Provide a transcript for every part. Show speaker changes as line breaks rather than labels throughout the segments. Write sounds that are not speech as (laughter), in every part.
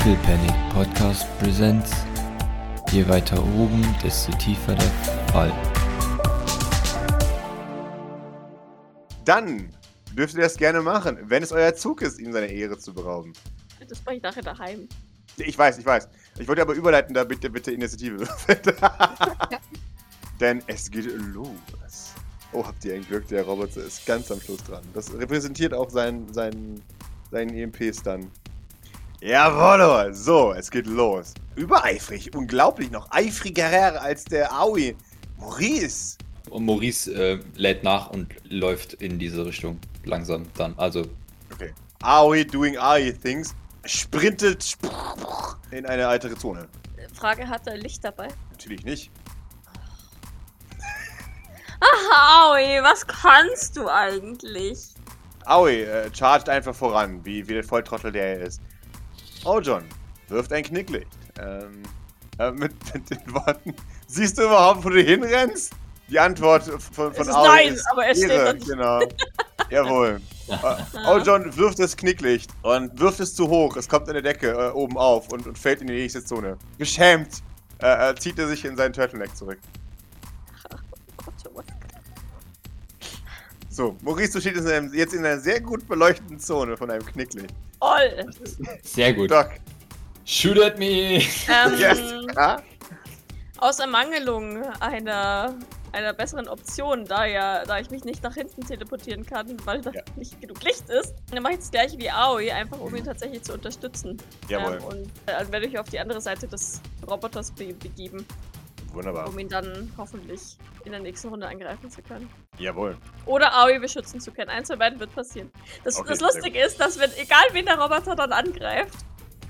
Little Panic Podcast Presents. Je weiter oben, desto tiefer der Fall.
Dann dürft ihr das gerne machen, wenn es euer Zug ist, ihm seine Ehre zu berauben.
Das mache ich nachher daheim.
Ich weiß, ich weiß. Ich wollte aber überleiten, da bitte, bitte Initiative. (laughs) Denn es geht los. Oh, habt ihr ein Glück, der Roboter ist ganz am Schluss dran. Das repräsentiert auch seinen, seinen, seinen EMP-Stun. Jawohl! So, es geht los. Übereifrig, unglaublich noch eifriger als der Aoi. Maurice!
Und Maurice äh, lädt nach und läuft in diese Richtung langsam dann. Also
Okay. Aoi doing Aoi things. Sprintet in eine weitere Zone.
Frage, hat er Licht dabei?
Natürlich nicht. (laughs)
Ach, Aui, was kannst du eigentlich?
Aoi äh, chargt einfach voran, wie, wie der Volltrottel der er ist. Oh John, wirft ein Knicklicht. Ähm, äh, mit, (laughs) mit den Worten, siehst du überhaupt, wo du hinrennst? Die Antwort von, von
ist
Aoi
nein,
ist
aber es steht
Ehre,
da nicht.
Genau. (laughs) Jawohl. Äh, oh John wirft das Knicklicht und wirft es zu hoch. Es kommt in der Decke äh, oben auf und, und fällt in die nächste Zone. Geschämt äh, äh, zieht er sich in seinen Turtleneck zurück. So, Maurice, du stehst in einem, jetzt in einer sehr gut beleuchteten Zone von einem Knicklicht.
Oll.
sehr gut.
Doc,
Shoot at me!
Ähm, (laughs)
yes. Ja?
Aus Ermangelung einer, einer besseren Option, da ja, da ich mich nicht nach hinten teleportieren kann, weil da
Ja.
nicht genug Licht ist, dann mache ich das gleiche wie Aoi, einfach um ihn tatsächlich zu unterstützen.
Jawohl.
Ähm, und äh, dann werde ich auf die andere Seite des Roboters be begeben,
Wunderbar.
um ihn dann hoffentlich in der nächsten Runde angreifen zu können.
Jawohl.
Oder Aoi beschützen zu können. Eins von beiden wird passieren. Das,
Okay,
das Lustige ist, dass wenn, egal wen der Roboter dann angreift,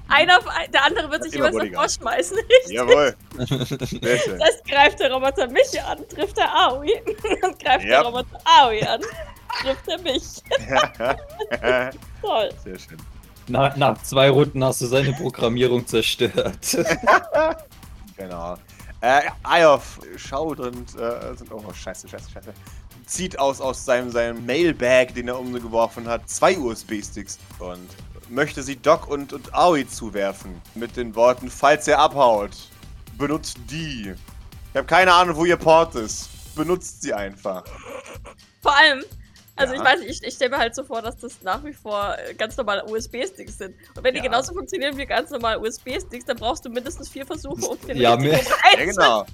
einer, der andere wird sich jeweils davor schmeißen. (laughs) Richtig?
Jawohl. (laughs)
Das heißt, greift der Roboter mich an, trifft er Aoi. (laughs) Und greift
Ja.
der Roboter Aoi an, trifft er mich. Toll.
Sehr schön.
nach, nach zwei Runden hast du seine Programmierung zerstört.
Genau. Äh, Ayof schaut und äh, sind oh scheiße, scheiße, scheiße. Zieht aus aus seinem, seinem Mailbag, den er umgeworfen hat, zwei USB-Sticks und möchte sie Doc und, und Aoi zuwerfen. Mit den Worten, falls er abhaut, benutzt die. Ich habe keine Ahnung, wo ihr Port ist. Benutzt sie einfach.
Vor allem, also
Ja.
ich weiß nicht, ich, ich stelle mir halt so vor, dass das nach wie vor äh, ganz normale USB-Sticks sind. Und wenn
Ja.
die genauso funktionieren wie ganz normale USB-Sticks, dann brauchst du mindestens vier Versuche, um den (laughs)
Ja,
richtigen
mehr- (laughs)
Ja, genau.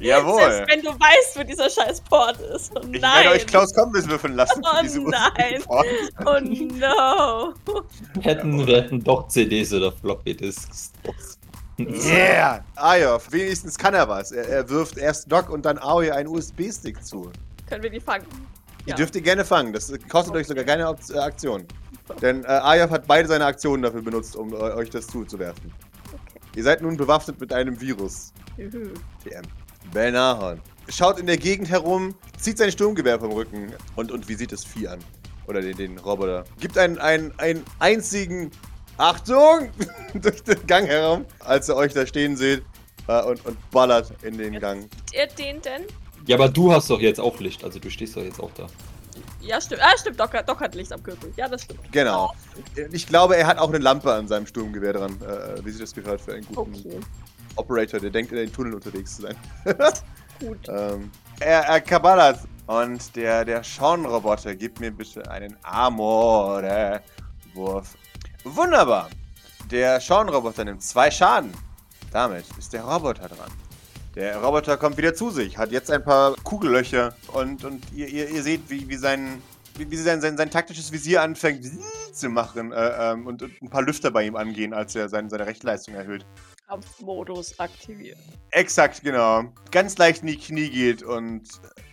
Jawohl.
Selbst wenn du weißt, wo dieser scheiß Port ist. Oh
Ich
nein.
werde euch Klaus Kombis würfeln lassen für
Oh nein. (laughs) Oh no.
hätten, wir hätten doch CDs oder Floppy Disks.
Yeah! Ayof, wenigstens kann er was. Er, er wirft erst Doc und dann Aoi einen USB-Stick zu.
Können wir die fangen?
Die
Ja.
dürft ihr gerne fangen. Das kostet euch sogar keine äh, Aktion. Denn äh, Ayof hat beide seine Aktionen dafür benutzt, um äh, euch das zuzuwerfen.
Okay.
Ihr seid nun bewaffnet mit einem Virus.
Juhu.
TM. Belnahon. Schaut in der Gegend herum, zieht sein Sturmgewehr vom Rücken und, und visiert das Vieh an. Oder den, den Roboter. Gibt einen, einen, einen einzigen Achtung (laughs) durch den Gang herum, als ihr euch da stehen seht äh, und, und ballert in den Gang.
Sieht ihr den denn?
Ja, aber du hast doch jetzt auch Licht, also du stehst doch jetzt auch da.
Ja, stimmt. Ah, stimmt. Doc, hat- Doc hat Licht am Gürtel. Ja, das stimmt.
Genau. Ich glaube, er hat auch eine Lampe an seinem Sturmgewehr dran, äh, wie sich das gehört für einen guten
Okay.
Operator, der denkt, in den Tunnel unterwegs zu sein. (laughs)
Gut. (laughs)
ähm, er, er kaballert. Und der, der Sean-Roboter, gib mir bitte einen Amore-Wurf. Wunderbar. Der Sean-Roboter nimmt zwei Schaden. Damit ist der Roboter dran. Der Roboter kommt wieder zu sich, hat jetzt ein paar Kugellöcher und, und ihr, ihr, ihr seht, wie, wie sein, wie, wie sein, sein, sein taktisches Visier anfängt zu machen äh, ähm, und, und ein paar Lüfter bei ihm angehen, als er sein, seine Rechtsleistung erhöht.
Kampfmodus aktiviert.
Exakt, genau. Ganz leicht in die Knie geht und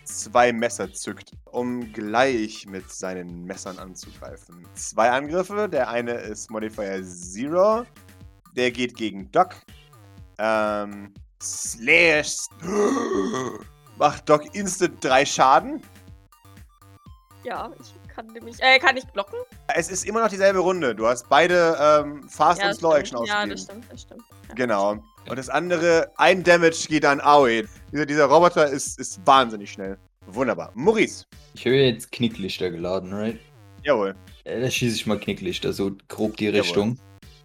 zwei Messer zückt, um gleich mit seinen Messern anzugreifen. Zwei Angriffe. Der eine ist Modifier Zero. Der geht gegen Doc. Ähm, Slash. Macht Doc instant drei Schaden.
Ja, ich kann nämlich. Äh, kann ich blocken?
Es ist immer noch dieselbe Runde. Du hast beide ähm, Fast
ja,
und Slow
stimmt.
Action
Ja,
ausgegeben.
das stimmt, das stimmt. Ja.
Genau. Und das andere, ein Damage geht an Aoi. Dieser, dieser Roboter ist, ist wahnsinnig schnell. Wunderbar. Maurice.
Ich höre jetzt Knicklichter geladen, right?
Jawohl.
Äh, Da schieße ich mal Knicklichter, so grob die
Jawohl.
Richtung.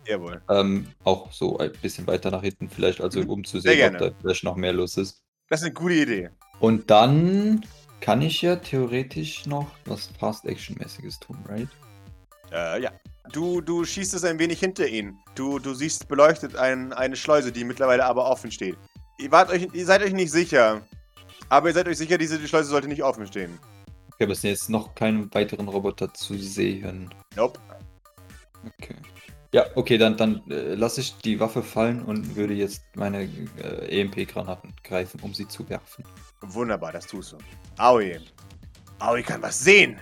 Jawohl.
Ähm, auch so ein bisschen weiter nach hinten vielleicht, also um zu sehen, ob da vielleicht noch mehr los ist.
Das ist eine gute Idee.
Und dann kann ich ja theoretisch noch was Fast-Action-mäßiges tun, right?
Äh, ja. Du, du schießt es ein wenig hinter ihn. Du, du siehst beleuchtet ein, eine Schleuse, die mittlerweile aber offen steht. Ihr, wart euch, ihr seid euch nicht sicher. Aber ihr seid euch sicher, diese Schleuse sollte nicht offen stehen.
Okay, aber es sind jetzt noch keine weiteren Roboter zu sehen.
Nope.
Okay. Ja, okay, dann, dann äh, lasse ich die Waffe fallen und würde jetzt meine äh, EMP-Granaten greifen, um sie zu werfen.
Wunderbar, das tust du. Aoi. Aoi kann was sehen.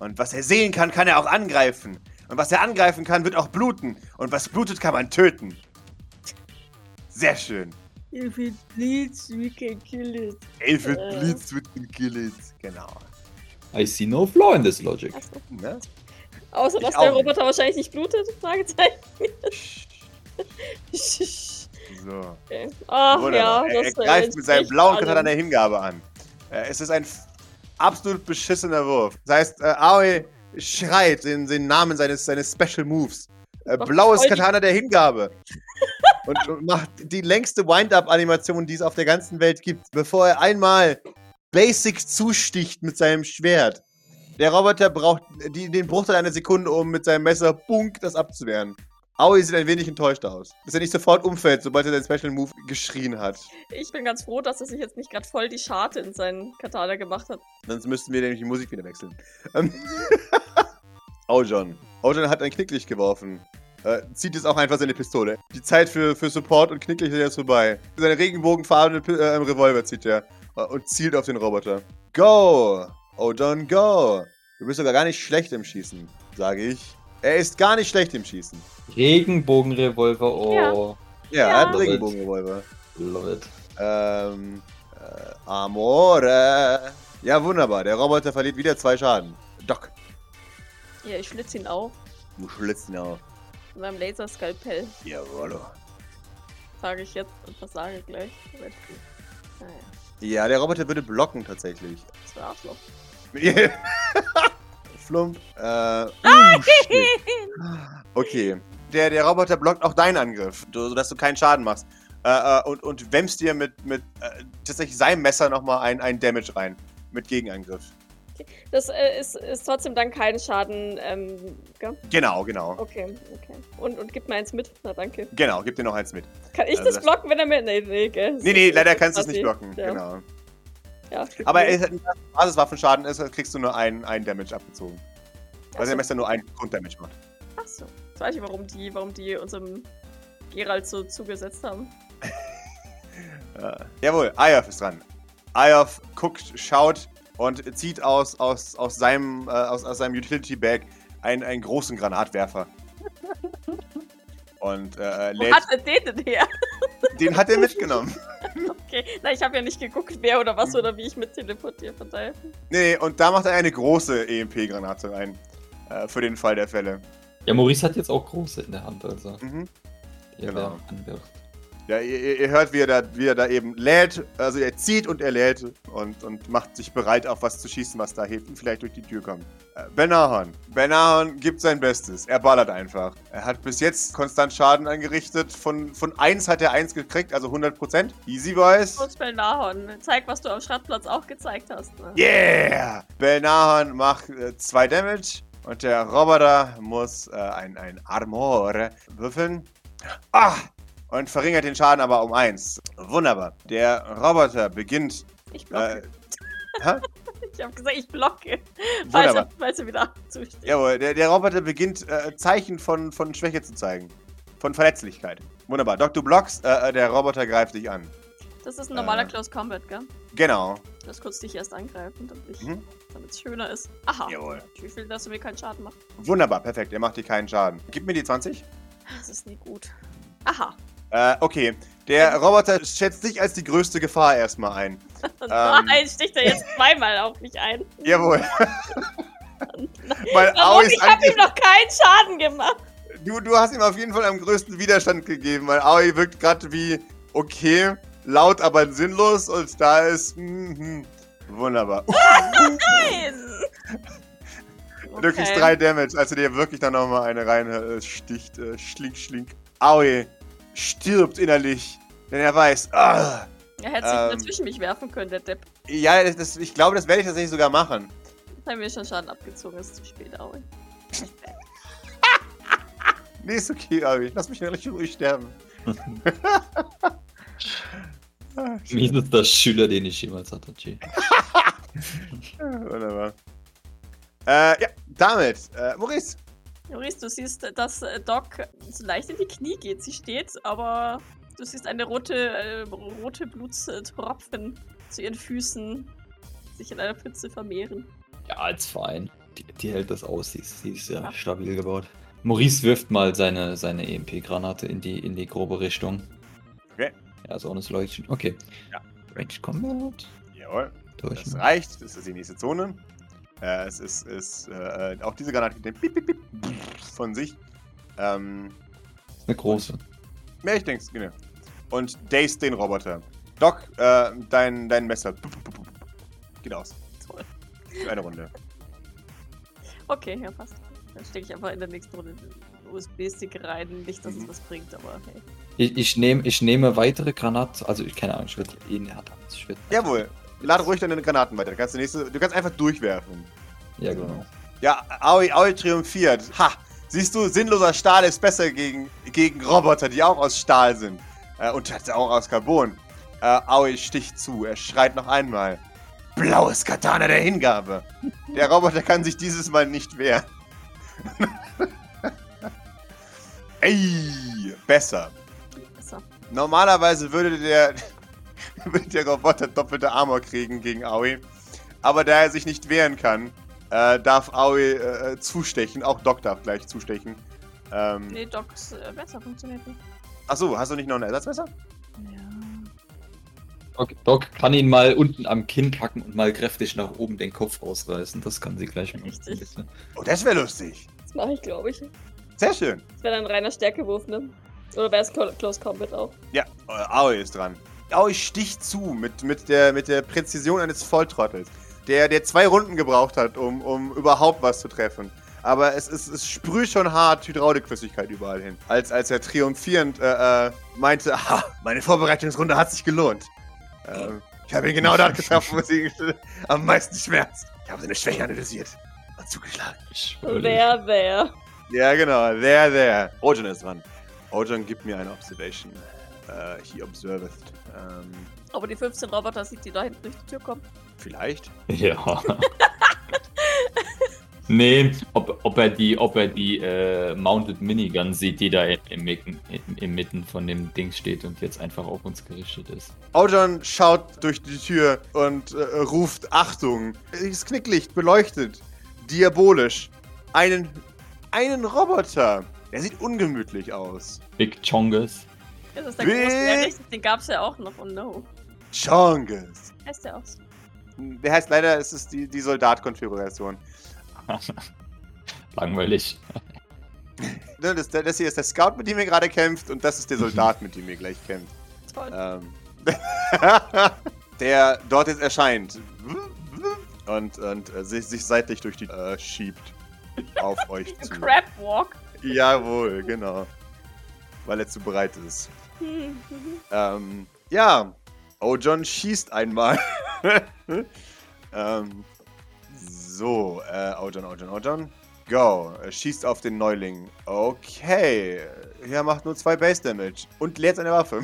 Und was er sehen kann, kann er auch angreifen. Und was er angreifen kann, wird auch bluten. Und was blutet, kann man töten. Sehr schön.
If it bleeds, we can kill it.
If it
Äh.
bleeds, we can kill it. Genau.
I see no flaw in this logic.
Ne?
Außer, dass der. Roboter wahrscheinlich nicht blutet? Fragezeichen. (laughs)
So.
okay. Ach
Wunderbar.
ja,
er, er greift mit seinem blauen. Katana der Hingabe an. Äh, es ist ein absolut beschissener Wurf. Das heißt, äh, Aoi schreit den, den Namen seines, seines Special Moves. Äh, blaues Katana der Hingabe. (laughs) und, und macht die längste Wind-Up-Animation, die es auf der ganzen Welt gibt, bevor er einmal basic zusticht mit seinem Schwert. Der Roboter braucht die, den Bruchteil einer Sekunde, um mit seinem Messer bunk das abzuwehren. Aoi sieht ein wenig enttäuscht aus. Dass er nicht sofort umfällt, sobald er seinen Special Move geschrien hat.
Ich bin ganz froh, dass er sich jetzt nicht gerade voll die Scharte in seinen Katana gemacht hat.
Sonst müssten wir nämlich die Musik wieder wechseln. Ähm, (laughs) Ojon. Ojon hat ein Knicklicht geworfen. Äh, zieht jetzt auch einfach seine Pistole. Die Zeit für, für Support und Knicklicht ist jetzt vorbei. Seine regenbogenfarbene äh, Revolver zieht er äh, und zielt auf den Roboter. Go! Ojon, go! Du bist sogar gar nicht schlecht im Schießen, sage ich. Er ist gar nicht schlecht im Schießen.
Regenbogenrevolver, oh.
Ja, er
Ja.
hat einen Regenbogenrevolver.
Love it.
Ähm, äh, Amore. Ja, wunderbar. Der Roboter verliert wieder zwei Schaden. Doc.
Ja, ich schlitze ihn auf
Du schlitzt ihn auf.
mit meinem Laserskalpell.
Jawollo.
Sage ich jetzt und was sage gleich. Moment. Naja,
Ja, der Roboter würde blocken tatsächlich.
das war Arschloch. (laughs)
Flump. Äh, uh, okay. Der, der Roboter blockt auch deinen Angriff, sodass du keinen Schaden machst. Äh, äh, und, und wämmst dir mit, mit äh, tatsächlich seinem Messer nochmal ein, ein Damage rein. Mit Gegenangriff.
Das äh, ist, ist trotzdem dann kein Schaden. Ähm, gell?
Genau, genau.
Okay, okay. Und, und gib mir eins mit. Na danke.
Genau, gib dir noch eins mit.
Kann ich
Also
das blocken, wenn er mir. Nee, nee, gell?
Nee, nee, leider kannst du es nicht blocken.
Ja,
Genau.
Ja,
Aber
mir.
er ist Basiswaffenschaden ist, kriegst du nur ein, ein Damage abgezogen. Weil
Achso.
der Messer nur ein Grunddamage macht.
Achso. Jetzt weiß ich, warum die, warum die unserem Geralt so zugesetzt haben. (laughs)
Äh, jawohl, Ayov ist dran. Ayov guckt, schaut und zieht aus, aus, aus, seinem, äh, aus, aus seinem Utility-Bag einen, einen großen Granatwerfer. (laughs) Und äh,
Wo
lädt,
hat er den denn her?
den hat er mitgenommen.
Okay, na, ich habe ja nicht geguckt, wer oder was oder wie ich mit teleportiere, von daher.
Nee, und da macht er eine große EMP-Granate rein. Äh, für den Fall der Fälle.
Ja, Maurice hat jetzt auch große in der Hand, also.
Mhm.
Die er
Genau.
anwirft.
Ja, ihr, ihr hört, wie er, da, wie er da eben lädt. Also er zieht und er lädt und, und macht sich bereit, auf was zu schießen, was da hinten vielleicht durch die Tür kommt. Äh, Benahon. Benahon gibt sein Bestes. Er ballert einfach. Er hat bis jetzt konstant Schaden angerichtet. Von, von 1 hat er 1 gekriegt, also 100%. Easy Boys.
Kurzspell Nahon. Zeig, was du am Schrottplatz auch gezeigt hast. Ne?
Yeah! Belnahon macht 2 Damage und der Roboter muss äh, ein, ein Armor würfeln. Ah! Und verringert den Schaden aber um 1. Wunderbar. Der Roboter beginnt.
Ich blocke.
Äh, (laughs)
ich habe gesagt, ich blocke.
Wunderbar.
er, falls er wieder zusteht.
Jawohl, der, der Roboter beginnt äh, Zeichen von, von Schwäche zu zeigen. Von Verletzlichkeit. Wunderbar. Doc, du blockst, äh, äh, der Roboter greift dich an.
Das ist ein normaler
Äh.
Close Combat, gell?
Genau.
Lass kurz dich erst angreifen, damit es
Mhm.
schöner ist. Aha.
Jawohl.
Ich will, dass du mir keinen Schaden machst.
Wunderbar, perfekt. Er macht dir keinen Schaden. Gib mir die 20.
Das ist nie gut. Aha.
Äh, okay. Der Roboter schätzt dich als die größte Gefahr erstmal ein. (laughs)
Nein, sticht er jetzt zweimal auf mich ein.
Jawohl. (laughs) (laughs) Weil
Warum?
Aois
Ich habe ihm noch keinen Schaden gemacht.
du, du hast ihm auf jeden Fall am größten Widerstand gegeben, weil Aoi wirkt gerade wie okay, laut, aber sinnlos und da ist mhm, wunderbar.
Nein!
Du kriegst
Okay.
drei Damage, als du dir wirklich dann nochmal eine rein äh, sticht. Äh, schlink, schlink. Aoi stirbt innerlich, denn er weiß, ah,
Er hätte sich
Ähm.
dazwischen mich werfen können, der Depp.
ja, das, das, ich glaube, das werde ich tatsächlich sogar machen.
Jetzt haben wir schon Schaden abgezogen, ist zu spät, Aue. (laughs)
Nee, ist okay, Aoi. Lass mich richtig ruhig sterben. (laughs) Ah,
Miesester Schüler, den ich jemals hatte, G. (laughs)
Wunderbar. Äh, ja, damit, äh, Maurice.
Maurice, du siehst, dass äh, Doc so leicht in die Knie geht. Sie steht, aber du siehst eine rote, äh, rote Blutstropfen zu ihren Füßen sich in einer Pfütze vermehren.
Ja, als Verein. Die, die hält das aus, sie ist, sie ist ja stabil gebaut. Maurice wirft mal seine, seine EMP-Granate in die, in die grobe Richtung.
Okay.
Ja, so ein Leuchtchen. Okay.
Ja.
Range Combat.
Jawohl.
Durch.
Das reicht, das ist die nächste Zone. Äh, es ist, ist äh, auch diese Granate gibt den Piep, Piep, Piep von sich. Ähm,
Eine große.
mehr ich denk's, genau. Und Dace den Roboter. Doc, äh, dein, dein Messer. Geht aus.
Toll.
Für eine Runde.
Okay, ja, passt. Dann stecke ich einfach in der nächsten Runde den USB-Stick rein. Nicht, dass
Mhm.
es was bringt, aber hey.
Ich, ich, nehm, ich nehme weitere Granaten. Also, ich keine Ahnung, ich würde eh ne, würd,
Jawohl. Lade ruhig deine Granaten weiter. Du kannst, die nächste, du kannst einfach durchwerfen.
Ja, genau.
Ja, Aoi, Aoi triumphiert. Ha! Siehst du, sinnloser Stahl ist besser gegen, gegen Roboter, die auch aus Stahl sind. Äh, und hat auch aus Carbon. Äh, Aoi sticht zu. Er schreit noch einmal. Blaues Katana der Hingabe. Der Roboter kann sich dieses Mal nicht wehren. (laughs) Ey, besser.
Besser.
Normalerweise würde der, würde der Roboter doppelte Armor kriegen gegen Aoi. Aber da er sich nicht wehren kann, äh, darf Aoi äh, zustechen. Auch Doc darf gleich zustechen. Ähm,
Nee, Docs äh, besser funktioniert nicht.
Achso, hast du nicht noch einen Ersatzmesser?
Ja.
Doc, Doc kann ihn mal unten am Kinn packen und mal kräftig nach oben den Kopf ausreißen. Das kann sie gleich machen.
Oh, das wäre lustig.
Das mache ich, glaube ich.
Sehr schön.
Das wäre dann ein reiner Stärkewurf, ne? Oder wäre es Clo- Close Combat auch?
Ja, äh, Aoi ist dran. Aoi sticht zu mit, mit, der, mit der Präzision eines Volltrottels. Der, der zwei Runden gebraucht hat, um, um überhaupt was zu treffen. Aber es, ist, es sprüht schon hart Hydraulikflüssigkeit überall hin. Als, als er triumphierend äh, äh, meinte, aha, meine Vorbereitungsrunde hat sich gelohnt. Ähm, ich habe ihn genau dort getroffen, wo sie (laughs) am meisten schmerzt. Ich habe seine Schwäche analysiert und zugeschlagen.
Wer, wer?
Ja, genau. There, there. Ojan ist dran. Ojan gibt mir eine Observation. Äh, he observeth. Ähm,
Aber die 15 Roboter sieht, die da hinten durch die Tür kommen.
vielleicht. (laughs)
Ja. nee, ob, ob er die, ob er die äh, Mounted Minigun sieht, die da im, Mitten- im, im Mitten von dem Ding steht und jetzt einfach auf uns gerichtet ist.
Ojan schaut durch die Tür und äh, ruft Achtung. Das Knicklicht beleuchtet. Diabolisch. Einen, einen Roboter. Er sieht ungemütlich aus.
Big Chongus.
Das ist der
Wie?
große, ja richtig, den gab's ja auch noch. Oh no.
Chongus.
Heißt der aus?
Der heißt leider, es ist die, die Soldat-Konfiguration. (laughs)
Langweilig. (laughs)
Ne, Das, das hier ist der Scout, mit dem ihr gerade kämpft, und das ist der Soldat, (laughs) mit dem ihr gleich kämpft.
Toll.
Ähm, der dort jetzt erscheint und, und äh, sich, sich seitlich durch die äh, schiebt auf euch zu.
Crab Walk.
Jawohl, genau. Weil er zu bereit ist. (laughs) Ähm, ja, Ojon schießt einmal. (laughs) ähm, so, äh, Ojon, Ojon, Ojon. Go. Er schießt auf den Neuling. Okay. Er macht nur zwei Base Damage. Und leert seine Waffe.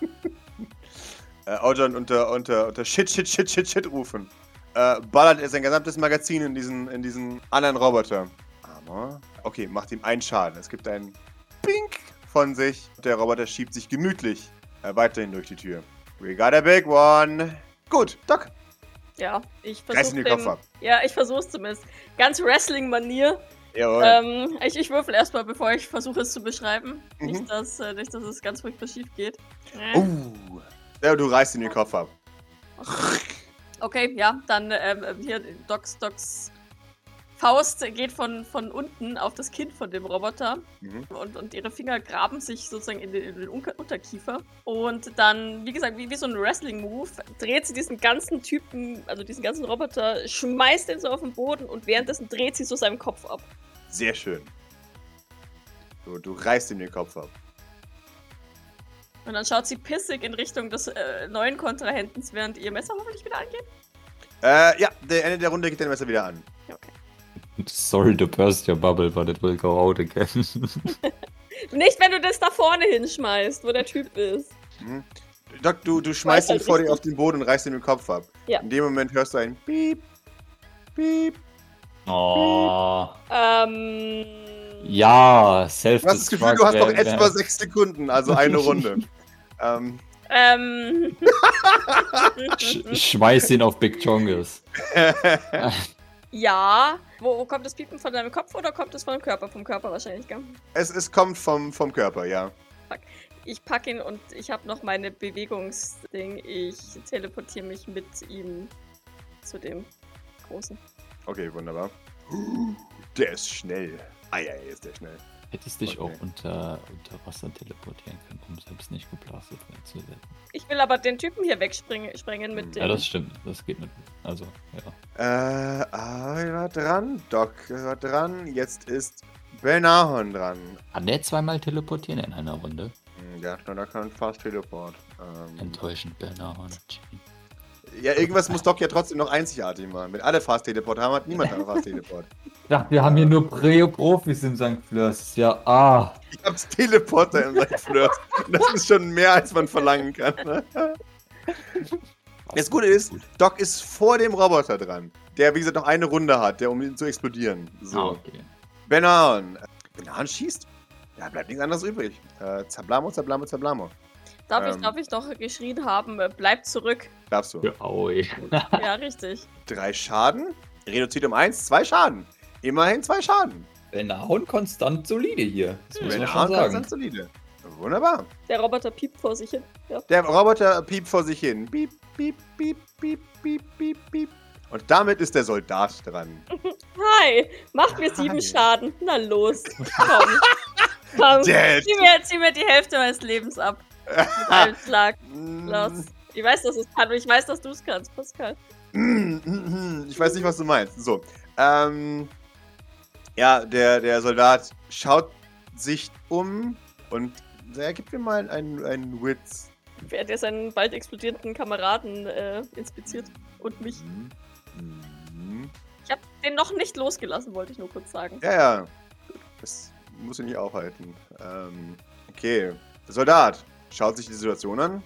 (laughs) äh, Ojon unter, unter, unter Shit, Shit, Shit, Shit, Shit rufen. Äh, ballert er sein gesamtes Magazin in diesen, in diesen anderen Roboter. Armor. Okay, macht ihm einen Schaden. Es gibt einen Pink von sich. Der Roboter schiebt sich gemütlich äh, weiterhin durch die Tür. We got a big one. Gut, Doc.
Ja, ich
Reiß
versuche
den Kopf ab.
Ja, ich versuch's zumindest. Ganz Wrestling-Manier. Ähm, ich, ich würfel erstmal, bevor ich versuche es zu beschreiben.
Mhm.
Nicht, dass, äh, nicht, dass es ganz furchtbar schief geht. Äh,
Uh. Ja, du reißt ihm den Kopf ab.
Okay, ja, dann ähm, hier Docs, Docs Faust geht von, von unten auf das Kind von dem Roboter
Mhm.
und, und ihre Finger graben sich sozusagen in den, in den Unterkiefer. Und dann, wie gesagt, wie, wie so ein Wrestling-Move, dreht sie diesen ganzen Typen, also diesen ganzen Roboter, schmeißt ihn so auf den Boden und währenddessen dreht sie so seinen Kopf ab.
Sehr schön. So, du reißt ihm den Kopf ab.
Und dann schaut sie pissig in Richtung des äh, neuen Kontrahentens, während ihr Messer hoffentlich wieder angeht.
Äh, ja, der Ende der Runde geht dein Messer wieder an.
Sorry to burst your bubble, but it will go out again. (laughs)
Nicht, wenn du das da vorne hinschmeißt, wo der Typ ist.
Mhm. Doc, du, du schmeißt ihn
halt
vor dir auf den Boden und reißt ihm den Kopf ab.
Ja.
In dem Moment hörst du ein Piep, Piep.
oh.
Ähm.
Ja,
Du hast das Gefühl, du hast noch
wär-
etwa sechs Sekunden, also eine Runde. (laughs) ähm,
Ähm.
Sch schmeiß ihn auf Big Chongus. (laughs)
ja. Wo, wo kommt das Piepen von deinem Kopf oder kommt es vom Körper? Vom Körper wahrscheinlich, gell?
es, es kommt vom, vom Körper, ja.
Ich pack ihn und ich habe noch meine Bewegungsding. Ich teleportiere mich mit ihm zu dem Großen.
Okay, wunderbar. (gasps) Der ist schnell. Eieiei, ist der schnell.
Hättest dich
Okay.
auch unter, unter Wasser teleportieren können, um selbst nicht geblastet werden zu werden.
Ich will aber den Typen hier wegspringen sprengen mit
Hm.
dem.
Ja, das stimmt. Das geht nicht. Also, ja.
Äh, ah, er war dran. Doc war dran. Jetzt ist Belnahon dran.
Kann der zweimal teleportieren in einer Runde?
Hm, hat da keinen Fast Teleport. Ähm,
Enttäuschend, Bernahorn.
Ja, irgendwas muss Doc ja trotzdem noch einzigartig machen. Wenn alle Fast Teleport haben, hat niemand einen Fast Teleport.
Ich dachte, wir haben hier nur Prä-Profis im St. Flörs. Ja, ah.
Ich hab's Teleporter in seinem Flirt. Das ist schon mehr, als man verlangen kann. Das Gute ist, Doc ist vor dem Roboter dran. Der, wie gesagt, noch eine Runde hat, der um ihn zu explodieren. So.
Ah, okay.
Benan. Benan schießt. Ja, bleibt nichts anderes übrig. Äh, Zablamo, Zablamo, Zablamo.
Darf, ich,
ähm.
darf ich doch geschrien haben, äh, bleib zurück.
Darfst du.
Ja, (laughs)
ja, richtig.
Drei Schaden. Reduziert um eins, zwei Schaden. Immerhin zwei Schaden.
Bernahon konstant solide hier. Das muss man schon sagen.
ganz solide. Wunderbar.
Der Roboter piept vor sich hin. Ja.
Der Roboter piept vor sich hin. Piep, piep, piep, piep, piep, piep, piep. Und damit ist der Soldat dran. (laughs)
Hi, mach mir sieben
Hi.
Schaden. Na los, (laughs) komm. komm.
Dead.
Zieh mir, zieh mir die Hälfte meines Lebens ab. Mit einem Schlag. Los. Ich weiß, dass es kann und ich weiß, dass du es kannst, Pascal. (clears throat)
Ich weiß nicht, was du meinst. So. Ähm. Ja, der, der Soldat schaut sich um und er gibt mir mal einen, einen Witz.
Während er seinen bald explodierenden Kameraden äh, inspiziert. Und mich.
Mhm.
Ich habe den noch nicht losgelassen, wollte ich nur kurz sagen.
Ja, ja. Das muss ich nicht aufhalten. Ähm, okay. Soldat schaut sich die Situation an.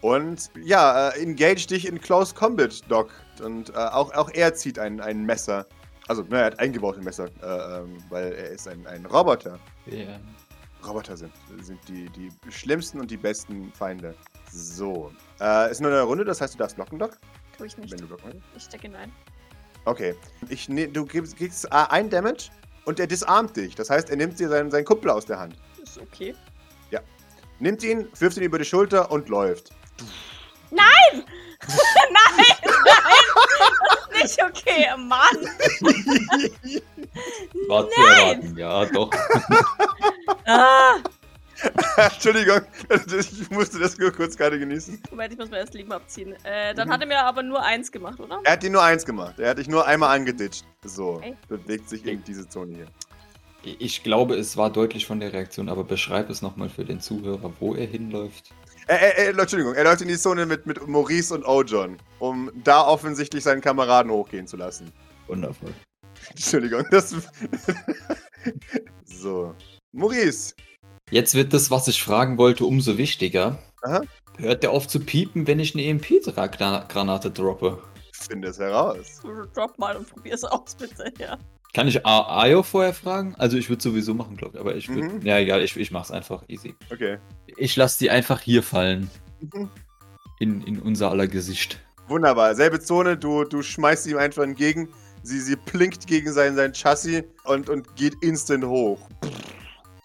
Und ja, äh, engage dich in Close Combat, Doc. Und äh, auch, auch er zieht ein, ein Messer. Also, ne, er hat eingebaut ein Messer, äh, ähm, weil er ist ein, ein Roboter.
Ja.
Roboter sind, sind die, die schlimmsten und die besten Feinde. So. Äh, ist nur eine Runde, das heißt, du darfst blocken, Doc?
Tue ich nicht.
Wenn du blocken willst.
Ich stecke ihn ein.
Okay. Ich, ne, du gibst, kriegst äh, ein Damage und er disarmt dich. Das heißt, er nimmt dir seinen, seinen Kumpel aus der Hand.
Ist okay.
Nimmt ihn, wirft ihn über die Schulter und läuft.
nein! (laughs) Nein! Das ist nicht okay, Mann! (laughs)
War zu erwarten, ja, doch. (laughs)
Ah!
Entschuldigung, ich musste das nur kurz gerade genießen.
Moment, ich muss mir erst Leben abziehen. Äh, dann
Mhm.
hat er mir aber nur eins gemacht, oder?
Er hat dir nur eins gemacht. Er hat dich nur einmal angeditscht. So,
Okay.
bewegt sich in diese Zone hier.
Ich glaube, es war deutlich von der Reaktion, aber beschreib es nochmal für den Zuhörer, wo er hinläuft.
Äh, äh, äh, Entschuldigung, er läuft in die Zone mit, mit Maurice und Ojon, um da offensichtlich seinen Kameraden hochgehen zu lassen.
Wundervoll.
Entschuldigung, das. (laughs) so. Maurice.
Jetzt wird das, was ich fragen wollte, umso wichtiger.
Aha.
Hört der auf zu piepen, wenn ich eine EMP-Granate droppe?
Finde es heraus.
Drop mal und probier's aus, bitte, ja.
Kann ich Ayo vorher fragen? Also ich würde sowieso machen, glaube ich. Aber ich würde.
Mhm.
Ja, egal, ich, ich mach's einfach easy.
Okay.
Ich lasse die einfach hier fallen.
Mhm.
In, in unser aller Gesicht.
Wunderbar. Selbe Zone, du, du schmeißt ihm einfach entgegen. Sie, sie plinkt gegen sein, sein Chassis und, und geht instant hoch.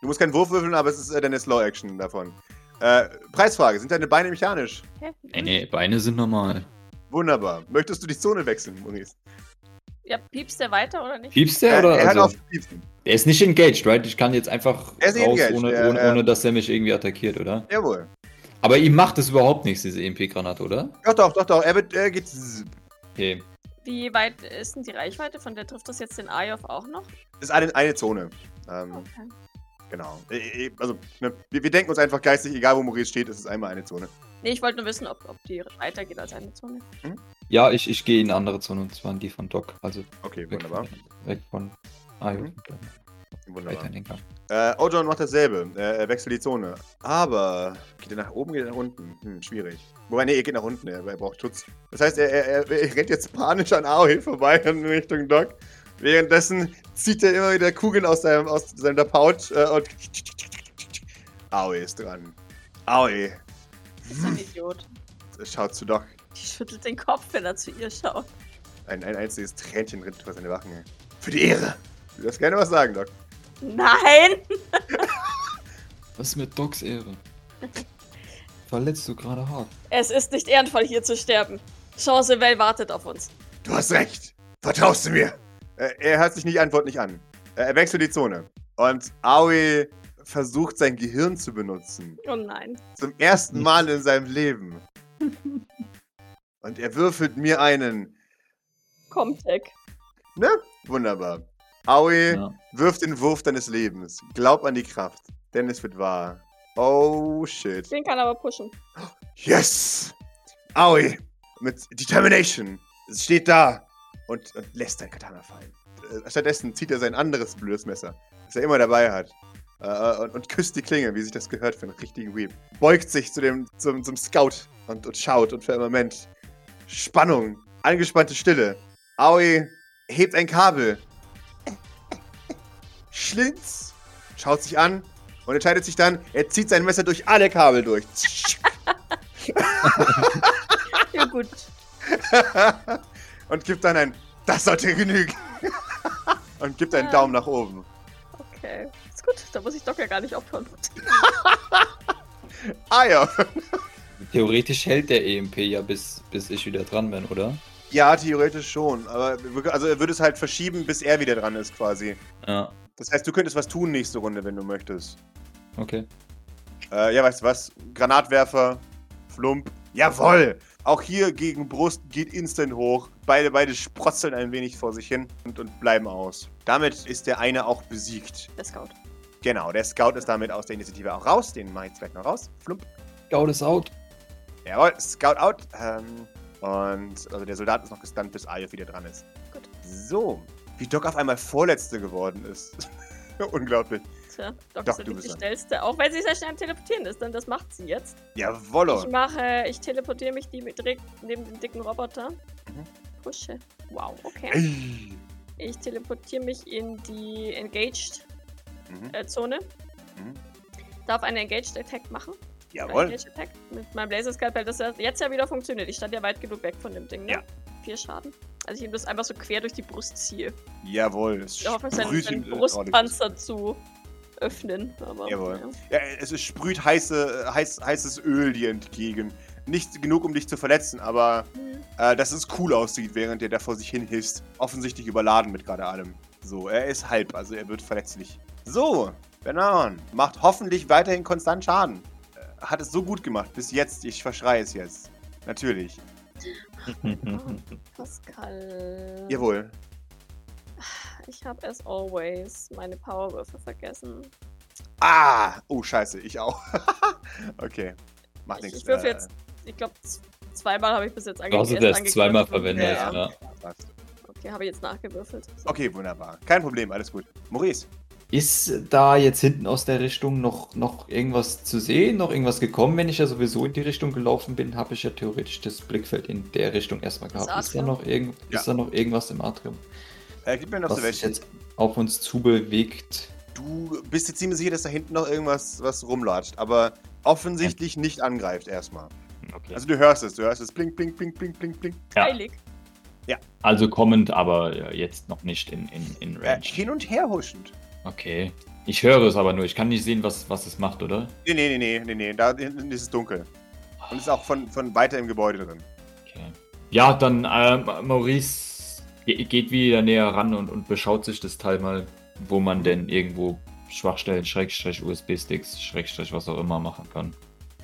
Du musst keinen Wurf würfeln, aber es ist äh, deine Slow-Action davon. Äh, Preisfrage, sind deine Beine mechanisch?
Nee, nee, Beine sind normal.
Wunderbar. Möchtest du die Zone wechseln, Maurice?
Ja, piepst der weiter oder nicht?
Piepst der
Er,
oder?
er hat
also,
auf Piepsen.
er ist nicht engaged, right? Ich kann jetzt einfach
Er
raus,
engaged,
ohne,
er-
ohne,
er-
ohne dass er mich irgendwie attackiert, oder?
Jawohl.
Aber ihm macht es überhaupt nichts, diese EMP-Granate, oder?
Doch, doch, doch, doch. Er, wird, er geht.
Okay.
Wie weit ist denn die Reichweite? Von der trifft das jetzt den Ayov auch noch?
ist eine, eine Zone. Ähm,
Okay.
Genau. Äh, äh, Also, ne, wir, wir denken uns einfach geistig, egal wo Maurice steht, es ist einmal eine Zone.
Nee, ich wollte nur wissen, ob, ob die weitergeht als eine Zone.
Ja, ich, ich gehe in eine andere Zone, und zwar in die von Doc. Also
Okay,
weg
wunderbar.
von, weg von Ayo.
Mhm. Wunderbar. Äh, Ojon macht dasselbe. Er wechselt die Zone. Aber geht er nach oben, geht er nach unten? Hm, schwierig. Wobei, nee, er geht nach unten, er, er braucht Schutz. Das heißt, er, er, er, er rennt jetzt panisch an Aoi vorbei in Richtung Doc. Währenddessen zieht er immer wieder Kugeln aus seinem, aus seiner Pouch äh, und. Aoi ist dran. Aoi
Das ist ein Idiot.
schaut zu Doc.
Die schüttelt den Kopf, wenn er zu ihr schaut.
Ein, ein einziges Tränchen rinnt über seine Wangen. Für die Ehre! Du darfst gerne was sagen, Doc.
Nein! (laughs)
Was ist mit Docs Ehre? Verletzt du gerade hart?
Es ist nicht ehrenvoll, hier zu sterben. Chance Well wartet auf uns.
Du hast recht. Vertraust du mir? Er hört sich nicht Antwort nicht an. Er wechselt die Zone. Und Aoi versucht sein Gehirn zu benutzen.
Oh nein.
Zum ersten Mal in seinem Leben. (laughs) Und er würfelt mir einen.
Comtech.
Ne? Wunderbar. Aoi
Ja.
wirft den Wurf deines Lebens. Glaub an die Kraft. Denn es wird wahr. Oh shit.
Den kann aber pushen.
Yes! Aoi! Mit Determination. Es steht da und, und lässt sein Katana fallen. Äh, Stattdessen zieht er sein anderes blödes Messer, das er immer dabei hat. Äh, und, und küsst die Klinge, wie sich das gehört für einen richtigen Weep. Beugt sich zu dem, zum, zum Scout und, und schaut und für einen Moment. Spannung, angespannte Stille. Aoi hebt ein Kabel. Schlitz. Schaut sich an und entscheidet sich dann, er zieht sein Messer durch alle Kabel durch. (laughs)
Ja gut.
und gibt dann ein, das sollte genügen. (laughs) und gibt einen
Ja.
Daumen nach oben.
Okay. Ist gut. Da muss ich doch ja gar nicht aufhören. (laughs)
Ah ja.
Theoretisch hält der EMP ja bis, bis ich wieder dran bin, oder?
Ja, theoretisch schon. Aber also er würde es halt verschieben, bis er wieder dran ist quasi.
Ja.
Das heißt, du könntest was tun nächste Runde, wenn du möchtest.
Okay.
Äh, ja, weißt du was? Granatwerfer, Flump. Jawoll! Auch hier gegen Brust geht instant hoch. Beide, beide sprotzeln ein wenig vor sich hin und, und bleiben aus. Damit ist der eine auch besiegt.
Der Scout.
Genau, der Scout ist damit aus der Initiative auch raus. Den mache ich jetzt gleich noch raus. Flump.
Scout ist out.
Jawohl, Scout out. Ähm, und also der Soldat ist noch gestunt, bis Ayov wieder dran ist.
Gut.
So, wie Doc auf einmal Vorletzte geworden ist. (laughs) Unglaublich.
Tja, Doc,
Doc,
ist
du
die
bist dran.
schnellste. Auch wenn sie sehr schnell am Teleportieren ist, denn das macht sie jetzt.
Jawollo.
Ich mache, ich teleportiere mich die direkt neben dem dicken Roboter.
Mhm.
Pushe. Wow, okay.
Ey.
Ich teleportiere mich in die Engaged
Mhm.
äh, Zone.
Mhm.
Darf eine Engaged Attack machen.
Jawohl.
Attack. Mit meinem Laserscalpel, das ja jetzt ja wieder funktioniert. Ich stand ja weit genug weg von dem Ding, ne?
Ja.
Vier Schaden. Also ich ihm das einfach so quer durch die Brust ziehe.
Jawohl. Es
Ich hoffe, seinen, seinen
ihn- äh,
Brustpanzer zu öffnen. Aber,
Jawohl.
Ja.
Ja, es ist- sprüht heiße, heiß, heißes Öl dir entgegen. Nicht genug, um dich zu verletzen, aber
Mhm.
äh, dass es cool aussieht, während er da vor sich hin hisst. Offensichtlich überladen mit gerade allem. So, er ist halb, also er wird verletzlich. So, Benan macht hoffentlich weiterhin konstant Schaden. Hat es so gut gemacht, bis jetzt. Ich verschreie es jetzt. Natürlich. (laughs)
Pascal.
Jawohl.
Ich habe as always meine Powerwürfe vergessen.
Ah! Oh, scheiße, ich auch. (laughs) okay. Macht
Ich,
nichts.
ich würfe
äh,
jetzt, ich glaube, zweimal habe ich bis jetzt
Du
ange
hast es
erst
erst zweimal
angegriffen.
verwendet,
Ja,
ja.
passt.
Okay, habe ich jetzt nachgewürfelt. So.
Okay, wunderbar. Kein Problem, alles gut. Maurice.
Ist da jetzt hinten aus der Richtung noch, noch irgendwas zu sehen, noch irgendwas gekommen? Wenn ich ja sowieso in die Richtung gelaufen bin, habe ich ja theoretisch das Blickfeld in der Richtung erstmal gehabt. Ist da, noch irgend,
Ja.
ist da noch irgendwas im Atrium,
Äh, gib mir noch
was
so
sich jetzt auf uns zubewegt?
Du bist dir ziemlich sicher, dass da hinten noch irgendwas was rumlatscht, aber offensichtlich nicht angreift erstmal.
Okay.
Also du hörst es, du hörst es blink, blink, blink, blink, blink, blink.
Ja.
Heilig.
Also kommend, aber äh, jetzt noch nicht in, in, in
Äh,
Range.
hin und her huschend.
Okay. Ich höre es aber nur, ich kann nicht sehen, was, was es macht, oder?
Nee, nee, nee, nee, nee, da hinten ist es dunkel. Und ist auch von, von weiter im Gebäude drin.
Okay. Ja, dann, ähm, Maurice Ge geht wieder näher ran und, und beschaut sich das Teil mal, wo man denn irgendwo Schwachstellen, Schrägstrich, USB-Sticks, Schrägstrich, was auch immer machen kann.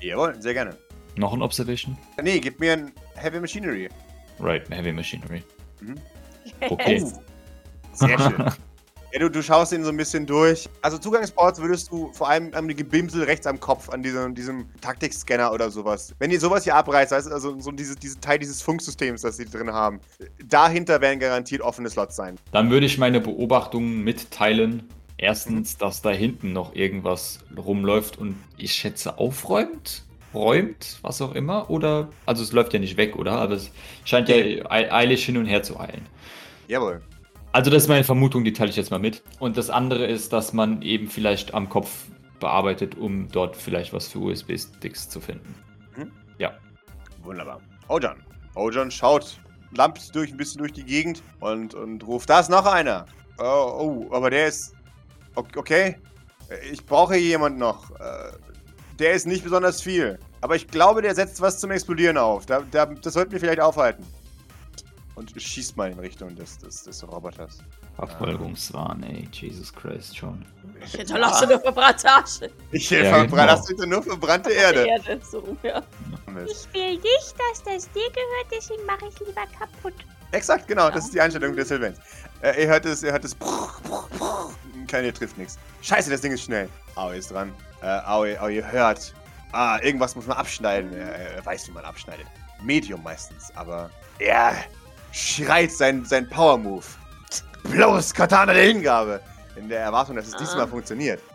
Jawohl, sehr gerne.
Noch ein Observation?
Nee, gib mir ein Heavy Machinery.
Right, Heavy Machinery.
Mhm.
Okay.
Oh, sehr schön. (laughs) Ja, du, du schaust ihn so ein bisschen durch. Also Zugangsports würdest du vor allem an die Gebimsel rechts am Kopf, an diesem, diesem Taktikscanner oder sowas. Wenn ihr sowas hier abreißt, weißt du, also so dieses, dieses Teil dieses Funksystems, das sie drin haben, dahinter werden garantiert offene Slots sein.
Dann würde ich meine Beobachtungen mitteilen. Erstens, dass da hinten noch irgendwas rumläuft und ich schätze aufräumt, räumt, was auch immer. Oder, also es läuft ja nicht weg, oder? Aber es scheint ja ei- eilig hin und her zu eilen.
Jawohl.
Also das ist meine Vermutung, die teile ich jetzt mal mit. Und das andere ist, dass man eben vielleicht am Kopf bearbeitet, um dort vielleicht was für USB-Sticks zu finden.
Mhm.
Ja.
Wunderbar. Ojan. Ojan schaut, lampt durch ein bisschen durch die Gegend und, und ruft, da ist noch einer. Oh, oh, aber der ist... ok- Okay. Ich brauche hier jemanden noch. Äh, Der ist nicht besonders viel. Aber ich glaube, der setzt was zum Explodieren auf. Da, da, das sollten wir vielleicht aufhalten. Und schießt mal in Richtung des, des, des Roboters.
Verfolgungswahn, ey. Jesus Christ, schon.
Ich hinterlasse nur verbrannte Asche.
Ich
Ja,
ja,
genau.
nur verbrannte Erde. (laughs)
Erde, so rum, ja.
Ich will nicht, dass das dir gehört, deswegen mache ich lieber kaputt.
Exakt, genau, das ist die Einstellung des Sylvans. Äh, ihr hört es, ihr hört es. Keine trifft nichts. Scheiße, das Ding ist schnell. Aoi ist dran. Äh, Aoi, Aoi, ihr hört. Ah, irgendwas muss man abschneiden. Er, er weiß, wie man abschneidet. Medium meistens, aber er schreit sein, sein Power-Move. Blaues Katana der Hingabe. In der Erwartung, dass es
Ah.
diesmal funktioniert. (laughs)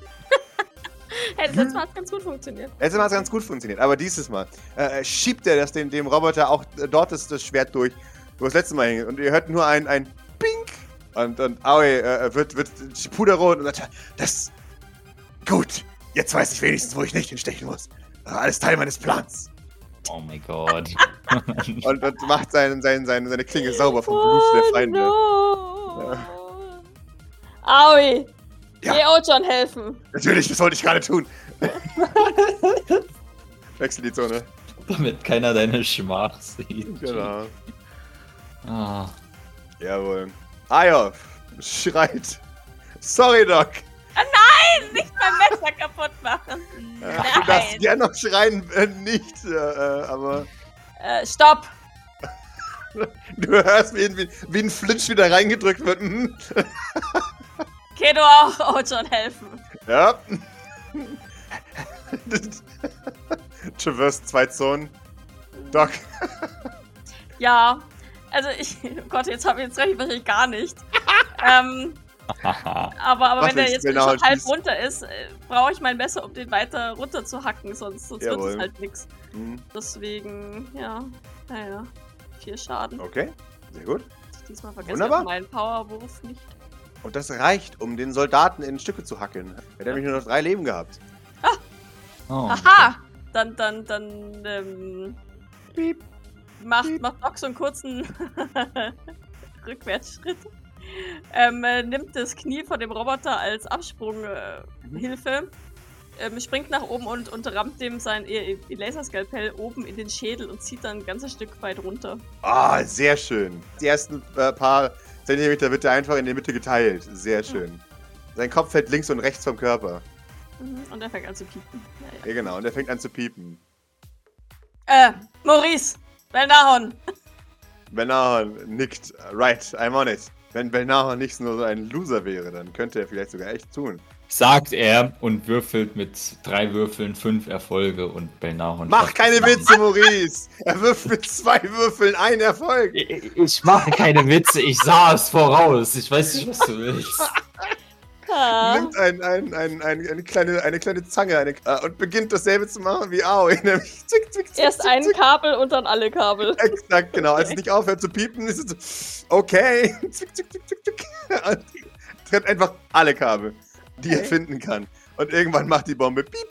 Hey, das letzte Mal hat ganz gut funktioniert.
Letztes Mal hat es ganz gut funktioniert, aber dieses Mal äh, schiebt er das dem, dem Roboter auch äh, dort das, das Schwert durch, wo das letzte Mal hing. Und ihr hört nur ein, ein Pink. Und, und Aoi äh, wird, wird puderrot und sagt, das gut. Jetzt weiß ich wenigstens, wo ich nicht hinstechen muss. Alles Teil meines Plans.
Oh mein Gott. (laughs)
Und, und macht seinen, seinen, seine, seine Klinge sauber vom Blut der Feinde.
Oh, no. Aui!
Ja.
Geh Ojon helfen.
Natürlich, das wollte ich gerade tun. (laughs) Wechsel die Zone.
Damit keiner deine Schmach sieht.
Genau.
Ah.
Jawohl. Ayov schreit. Sorry, Doc.
Nicht mein Messer kaputt machen.
Äh, Du darfst
Nein.
gern noch schreien, äh, nicht, äh, äh, aber
Äh, stopp!
du hörst, wie, wie, wie ein Flitsch wieder reingedrückt wird. Mhm.
Du auch Ojon helfen.
Ja. (laughs) Traverse zwei Zonen. Doc.
Ja. Also ich. Oh Gott, jetzt habe ich jetzt recht wahrscheinlich gar nicht. (laughs) ähm. (laughs) aber aber wenn der
nichts,
jetzt
genau,
schon halb
schieß.
runter ist, äh, brauche ich mein Messer, um den weiter runter zu hacken, sonst, sonst wird es halt nix.
Mhm.
Deswegen, ja. Naja. Vier Schaden.
Okay, sehr gut.
Diesmal vergesse
Wunderbar.
ich auch meinen Powerwurf nicht.
Und das reicht, um den Soldaten in Stücke zu hacken. Er hat nämlich nur noch drei Leben gehabt.
Oh.
Aha! Dann, dann, dann, ähm. Macht, macht Doc so einen kurzen (laughs) Rückwärtsschritt. Ähm, äh, nimmt das Knie von dem Roboter als Absprunghilfe, äh, ähm, springt nach oben und, und rammt dem sein e e Laserskalpell oben in den Schädel und zieht dann ein ganzes Stück weit runter.
Ah, sehr schön. Die ersten äh, paar Zentimeter wird er einfach in der Mitte geteilt. Sehr schön. Sein Kopf fällt links und rechts vom Körper.
Mhm, Und er fängt an zu piepen. Ja,
Ja, genau. Und er fängt an zu piepen.
ja. Äh, Maurice! Belnahon!
Belnahon nickt. Right, I'm on it. Wenn Belnahon nicht nur so ein Loser wäre, dann könnte er vielleicht sogar echt tun.
Sagt er und würfelt mit drei Würfeln fünf Erfolge und Belnahon.
Mach keine Witze, Maurice! Er wirft mit zwei Würfeln einen Erfolg.
Ich, ich mache keine Witze, ich sah es voraus. Ich weiß nicht, was du willst. (laughs)
Ah.
Nimmt ein, ein, ein, ein, eine, kleine, eine kleine Zange eine, äh, und beginnt dasselbe zu machen wie Aoi. (laughs) Nämlich zick, zick, zick,
Erst
zick,
ein
zick.
Kabel und dann alle Kabel.
Exakt, genau. Als (laughs) es nicht aufhört zu piepen, ist es so, okay. (laughs) Zick, zick, zick, zick, zick. Und trennt einfach alle Kabel, die er
Okay.
finden kann. Und irgendwann macht die Bombe piep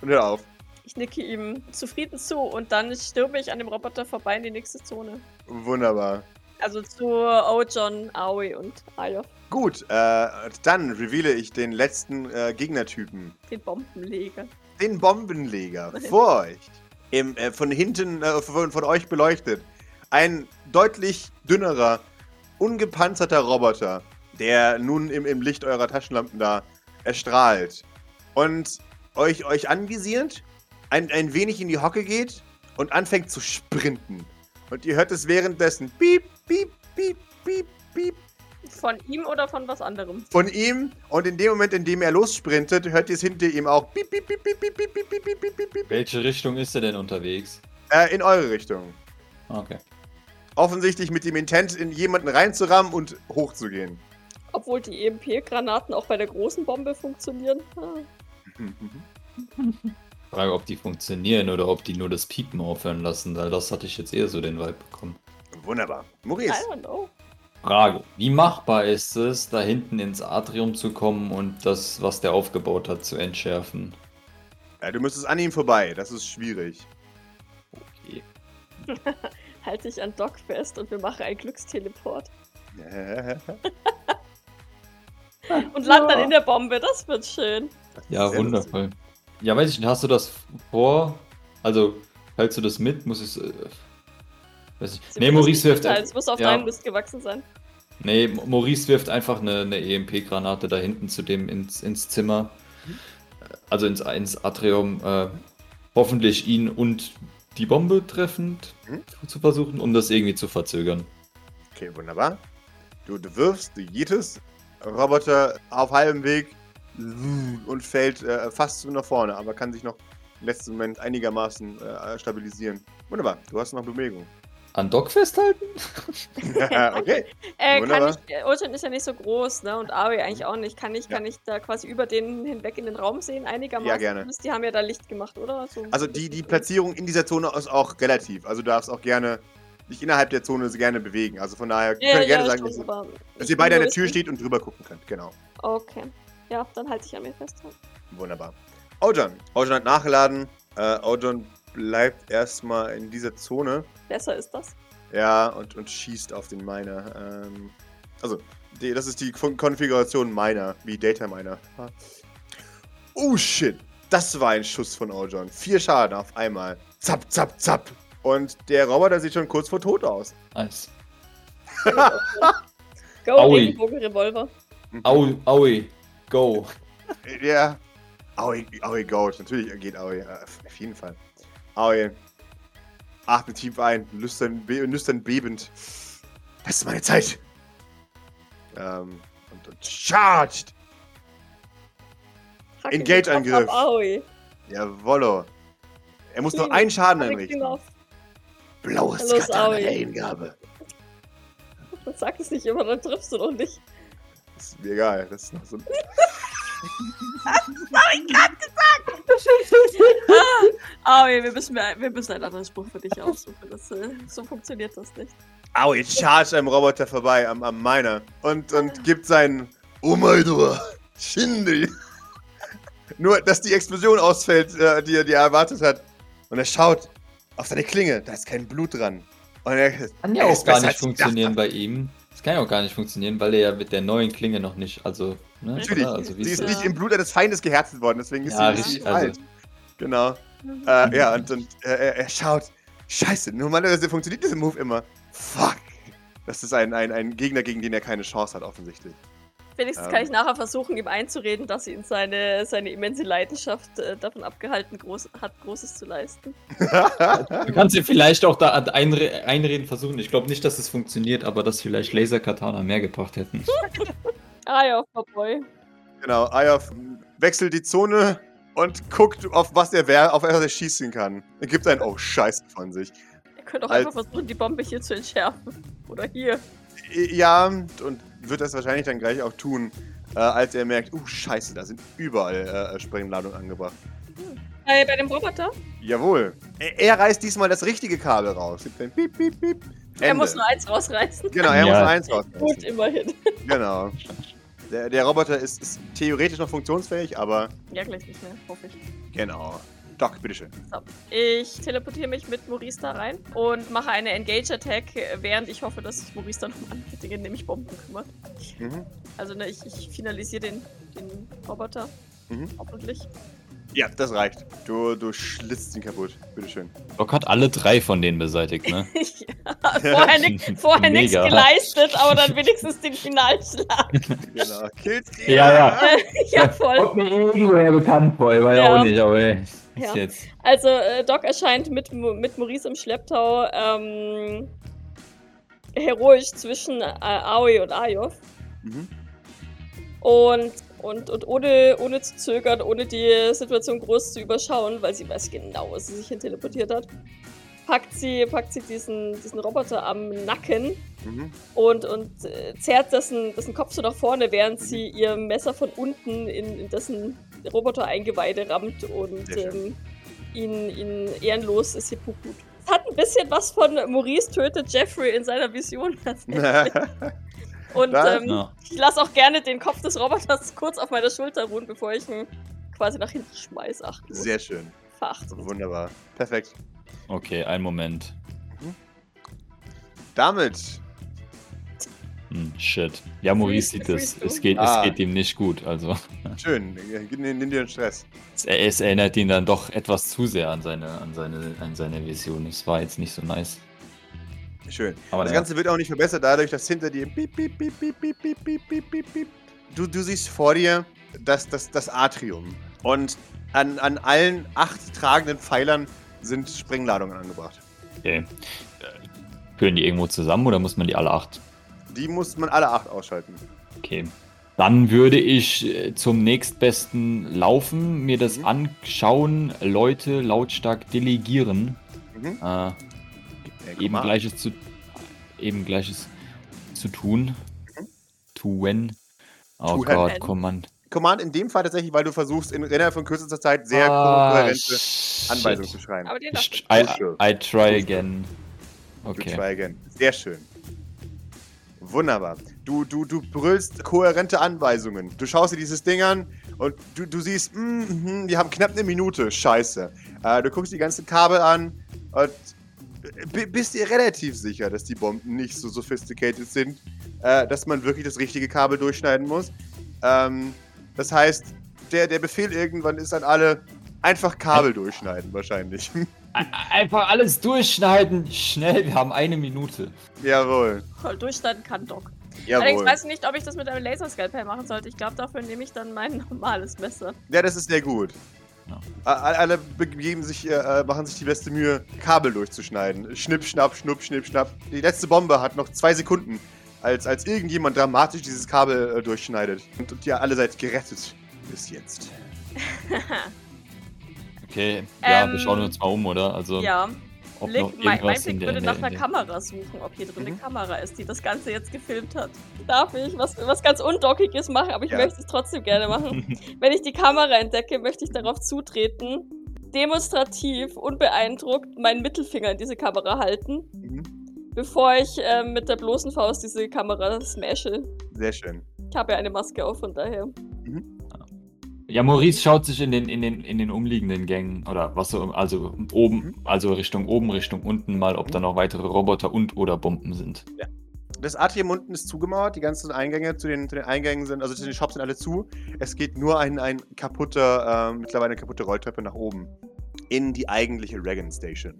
und hört auf.
Ich nicke ihm zufrieden zu und dann stürme ich an dem Roboter vorbei in die nächste Zone.
Wunderbar.
Also zu Ojon, Aoi und Ayof,
Gut, äh, dann reveale ich den letzten äh, Gegnertypen.
den Bombenleger.
Den Bombenleger (laughs) vor euch. Im, äh, von hinten, äh, von, von euch beleuchtet. Ein deutlich dünnerer, ungepanzerter Roboter, der nun im, im Licht eurer Taschenlampen da erstrahlt und euch, euch anvisiert, ein, ein wenig in die Hocke geht und anfängt zu sprinten. Und ihr hört es währenddessen piep, piep, piep, piep, piep
Von ihm oder von was anderem?
von ihm. Und in dem Moment, in dem er lossprintet, hört ihr es hinter ihm auch piep, piep, piep, piep, piep, piep, piep, piep, piep, piep,
Welche Richtung ist er denn unterwegs?
äh, in eure Richtung.
Okay.
Offensichtlich mit dem Intent, in jemanden reinzurammen und hochzugehen.
Obwohl die EMP-Granaten auch bei der großen Bombe funktionieren.
Frage, ob die funktionieren oder ob die nur das Piepen aufhören lassen, weil das hatte ich jetzt eher so den Vibe bekommen.
Wunderbar.
I
Maurice.
don't know.
Frage, wie machbar ist es, da hinten ins Atrium zu kommen und das, was der aufgebaut hat, zu entschärfen?
Ja, du müsstest an ihm vorbei. Das ist schwierig.
Okay. (laughs)
Halte ich an Doc fest und wir machen einen Glücksteleport. (laughs) Und landen dann in der Bombe. Das wird schön.
Ja, wundervoll. Ja, weiß ich nicht, hast du das vor? Also, hältst du das mit? Muss es. Äh, weiß ich. Nee, Maurice wirft.
Es muss auf
ja.
deinem Mist gewachsen sein.
Nee, Maurice wirft einfach eine, eine EMP-Granate da hinten zu dem ins, ins Zimmer. Also ins, ins Atrium. Äh, hoffentlich ihn und die Bombe treffend
Mhm.
zu versuchen, um das irgendwie zu verzögern.
Okay, wunderbar. Du, du wirfst, du jietest, Roboter auf halbem Weg und fällt äh, fast nach vorne, aber kann sich noch im letzten Moment einigermaßen äh, stabilisieren. Wunderbar, du hast noch Bewegung.
An Doc festhalten? (laughs)
okay.
Äh, kann ich, äh, Ultron ist ja nicht so groß, ne? Und Ari eigentlich auch nicht. Kann ich, kann ich da quasi über den hinweg in den Raum sehen, einigermaßen?
Ja, gerne.
Die haben ja da Licht gemacht, oder? So,
Also die, die Platzierung in dieser Zone ist auch relativ. Also du darfst auch gerne dich innerhalb der Zone gerne bewegen. Also von daher
Ja,
könnt ihr
ja,
gerne
ja,
sagen, dass, dass ihr beide an der Tür steht und drüber gucken könnt. Genau.
Okay. Ja, dann halte ich an mir fest.
Wunderbar. Ojon. Ojon hat nachgeladen. Äh, Ojon bleibt erstmal in dieser Zone.
Besser ist das.
Ja, und, und schießt auf den Miner. Ähm, also, die, das ist die Kon Konfiguration Miner, wie Data Miner. Oh shit, das war ein Schuss von Ojon. Vier Schaden auf einmal. Zapp, zapp, zapp. Und der Roboter sieht schon kurz vor tot aus.
Nice. (laughs)
Go,
Aui.
Regenbogen-Revolver.
Au, aui, go. (laughs)
Ja. Aoi, Aoi Gold. Natürlich geht Aoi. Auf jeden Fall. Aoi. Atme tief ein. Lüstern, be lüstern bebend. Das ist meine Zeit. Ähm, und, und charged.
Hacke
Engage-Angriff. Jawollo. Er muss nur
Hm,
einen Schaden einrichten. Blaues Katana
Aoi.
der Hingabe. (laughs)
Sag es nicht immer, dann triffst du doch nicht.
Ist mir egal. Das ist noch so. (laughs)
Aui, (laughs) wir müssen, wir müssen einen anderen Spruch für dich aussuchen. Das, äh, so funktioniert das nicht.
Aoi charge einem Roboter vorbei am, am Miner. Und, und gibt seinen Omaidor Shindy. Nur, dass die Explosion ausfällt, äh, die, er- die er erwartet hat. Und er schaut auf seine Klinge. Da ist kein Blut dran. Und er
Kann ja auch gar nicht
ich
funktionieren bei ihm. Das kann ja auch gar nicht funktionieren, weil er ja mit der neuen Klinge noch nicht, also, ne?
Natürlich.
Also, wie
Sie ist
ist
nicht
Ja.
im Blut eines Feindes gehärtet worden, deswegen ist
Ja,
sie
richtig,
nicht
also-
alt. Genau. Äh, ja, und, und äh, er, er schaut. Scheiße, normalerweise funktioniert dieser Move immer. Fuck. Das ist ein, ein, ein Gegner, gegen den er keine Chance hat, offensichtlich.
Wenigstens
Ähm.
kann ich nachher versuchen, ihm einzureden, dass ihn seine, seine immense Leidenschaft äh, davon abgehalten groß, hat, Großes zu leisten.
Du kannst dir vielleicht auch da einre einreden versuchen. Ich glaube nicht, dass es funktioniert, aber dass vielleicht Laser Katana mehr gebracht hätten.
Ah ja, Cowboy.
genau, Ayov wechselt die Zone und guckt, auf was er, wer, auf was er schießen kann. Er gibt ein Oh Scheiße von sich.
Ihr könnt auch
Als-
einfach versuchen, die Bombe hier zu entschärfen. Oder hier.
Ja, und wird das wahrscheinlich dann gleich auch tun, äh, als er merkt, uh, scheiße, da sind überall äh, Sprengladungen angebracht.
Äh, bei dem Roboter?
Jawohl. Er, er reißt diesmal das richtige Kabel raus. Gibt ein Piep, piep, piep.
Er
Ende.
muss nur eins rausreißen.
Genau, er
Ja.
muss eins
Gut,
rausreißen.
immerhin. (laughs)
Genau. Der, der Roboter ist, ist theoretisch noch funktionsfähig, aber
Ja, gleich nicht mehr, hoffe ich.
genau. Doc, bitteschön.
So. Ich teleportiere mich mit Maurice da rein und mache eine Engage-Attack, während ich hoffe, dass sich Maurice dann um andere Dinge, nämlich Bomben kümmert.
Mhm.
Also ne, ich, ich finalisiere den, den Roboter.
Mhm.
Hoffentlich.
Ja, das reicht. Du, du schlitzt ihn kaputt. Bitteschön.
Doc hat alle drei von denen beseitigt, ne? (laughs)
ja, vorher (laughs) nichts vorher nix
Mega.
geleistet, aber dann wenigstens den Finalschlag. (laughs)
Genau. Kills
Ja, ja.
ja, voll.
Kommt mir irgendwoher bekannt vor, ich weiß
Ja.
auch nicht, aber ist
Ja.
jetzt.
Also, äh, Doc erscheint mit, mit Maurice im Schlepptau ähm, heroisch zwischen äh, Aoi und Ayov.
Mhm.
Und, und, und ohne, ohne zu zögern, ohne die Situation groß zu überschauen, weil sie weiß genau, wo sie sich hin teleportiert hat, packt sie, packt sie diesen, diesen Roboter am Nacken
Mhm.
und, und äh, zerrt dessen, dessen Kopf so nach vorne, während sie ihr Messer von unten in, in dessen Roboter-Eingeweide rammt und ähm, ihn, ihn ehrenlos seppuku. Es hat ein bisschen was von Maurice tötet Jeffrey in seiner Vision. (laughs) (laughs) Und
Da-
ähm,
Ja.
ich lasse auch gerne den Kopf des Roboters (laughs) kurz auf meiner Schulter ruhen, bevor ich ihn quasi nach hinten schmeiß. Ach,
Sehr schön.
verachtend.
Wunderbar. Perfekt.
Okay, einen Moment.
Damit.
Hm, shit. Ja, Maurice sieht es. Es geht,
Ah.
es geht ihm nicht gut. Also,
Schön. Nimm, dir den Stress.
es, es erinnert ihn dann doch etwas zu sehr an seine, an seine, an seine Vision. Es war jetzt nicht so nice.
Schön.
Aber
das
ja.
Ganze wird auch nicht verbessert dadurch, dass hinter dir piep, piep, piep, piep, piep, piep, piep, piep, piep. Du, du siehst vor dir das, das, das Atrium. Und an, an allen acht tragenden Pfeilern sind Sprengladungen angebracht.
Okay. Äh, Gehören die irgendwo zusammen oder muss man die alle acht?
Die muss man alle acht ausschalten.
Okay. Dann würde ich äh, zum nächstbesten laufen, mir das
Mhm.
anschauen, Leute lautstark delegieren.
Mhm.
Äh,
Ja,
eben
mal.
gleiches zu eben gleiches zu tun.
Mhm.
Tun. Oh
Tun.
Gott, Command.
Command in dem Fall tatsächlich, weil du versuchst, in innerhalb von kürzester Zeit sehr
Ah,
kohärente. Anweisungen zu schreiben.
Aber
I,
Bullshit.
I try again. Okay.
try again. Sehr schön. Wunderbar. Du, du, du brüllst kohärente Anweisungen. Du schaust dir dieses Ding an und du, du siehst, mm, wir haben knapp eine Minute. Scheiße. Äh, du guckst die ganzen Kabel an und b- bist dir relativ sicher, dass die Bomben nicht so sophisticated sind, äh, dass man wirklich das richtige Kabel durchschneiden muss. Ähm, das heißt, der, der Befehl irgendwann ist an alle, einfach Kabel durchschneiden wahrscheinlich. (laughs)
Ein- Einfach alles durchschneiden. Schnell, wir haben eine Minute.
Jawohl.
Voll durchschneiden kann Doc. Allerdings
Jawohl.
weiß ich nicht, ob ich das mit einem Laserskalpell machen sollte. Ich glaube, dafür nehme ich dann mein (laughs) normales Messer.
Ja, das ist sehr gut.
Ja.
Alle begeben sich, äh, machen sich die beste Mühe, Kabel durchzuschneiden. Schnipp, schnapp, schnupp, schnipp, schnapp. Die letzte Bombe hat noch zwei Sekunden, als, als irgendjemand dramatisch dieses Kabel äh, durchschneidet. Und, und ihr alle seid gerettet. Bis jetzt. (laughs)
Okay, ja, wir
Ähm,
schauen uns mal um, oder? Also,
ja.
ob
Blick,
noch
mein, Blick
in der,
würde nach
der,
einer Kamera suchen, ob hier drin eine
Mhm.
Kamera ist, die das Ganze jetzt gefilmt hat. Darf ich was, was ganz Undockiges machen, aber ich
Ja.
möchte es trotzdem gerne machen. (laughs) Wenn ich die Kamera entdecke, möchte ich darauf zutreten, demonstrativ, unbeeindruckt meinen Mittelfinger in diese Kamera halten,
Mhm.
bevor ich ähm, mit der bloßen Faust diese Kamera smashe.
Sehr schön.
Ich habe ja eine Maske auf, von daher.
Ja, Maurice schaut sich in den, in den, in den umliegenden Gängen oder was so, also oben,
Mhm.
also Richtung oben, Richtung unten mal, ob da noch weitere Roboter und oder Bomben sind.
Das Atrium unten ist zugemauert. Die ganzen Eingänge zu den, zu den Eingängen sind, also zu den Shops sind alle zu. Es geht nur ein, ein kaputter, ähm, mittlerweile eine kaputte Rolltreppe nach oben. In die eigentliche Reagan Station.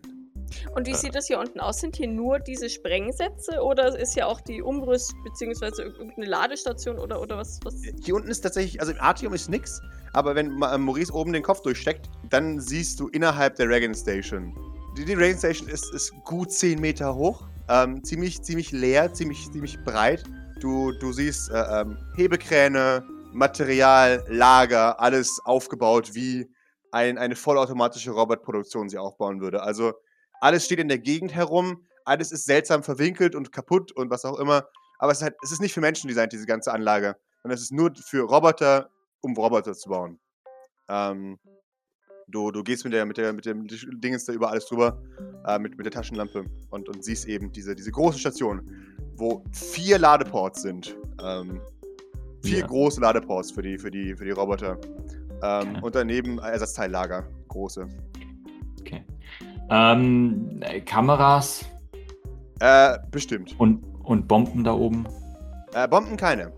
Und wie sieht das hier unten aus? Sind hier nur diese Sprengsätze oder ist hier auch die Umrüst- bzw. irgendeine Ladestation oder, oder was? was?
Hier unten ist tatsächlich, also im Atrium ist nix, aber wenn äh, Maurice oben den Kopf durchsteckt, dann siehst du innerhalb der Reagan Station. Die, die Reagan Station ist, ist gut 10 Meter hoch, ähm, ziemlich, ziemlich leer, ziemlich, ziemlich breit. Du, du siehst äh, ähm, Hebekräne, Material, Lager, alles aufgebaut, wie ein, eine vollautomatische Robotproduktion sie aufbauen würde. Also alles steht in der Gegend herum, alles ist seltsam verwinkelt und kaputt und was auch immer. Aber es ist, halt, es ist nicht für Menschen designt, diese ganze Anlage. Und es ist nur für Roboter, um Roboter zu bauen. Ähm, du, du gehst mit, der, mit, der, mit dem Dingens da über alles drüber, äh, mit, mit der Taschenlampe und, und siehst eben diese, diese große Station, wo vier Ladeports sind. Ähm, vier
Ja.
große Ladeports für die, für die, für die Roboter. Ähm,
Okay.
Und daneben Ersatzteillager, große.
Ähm, äh, Kameras
Äh, bestimmt.
und, und Bomben da oben.
Äh, Bomben keine.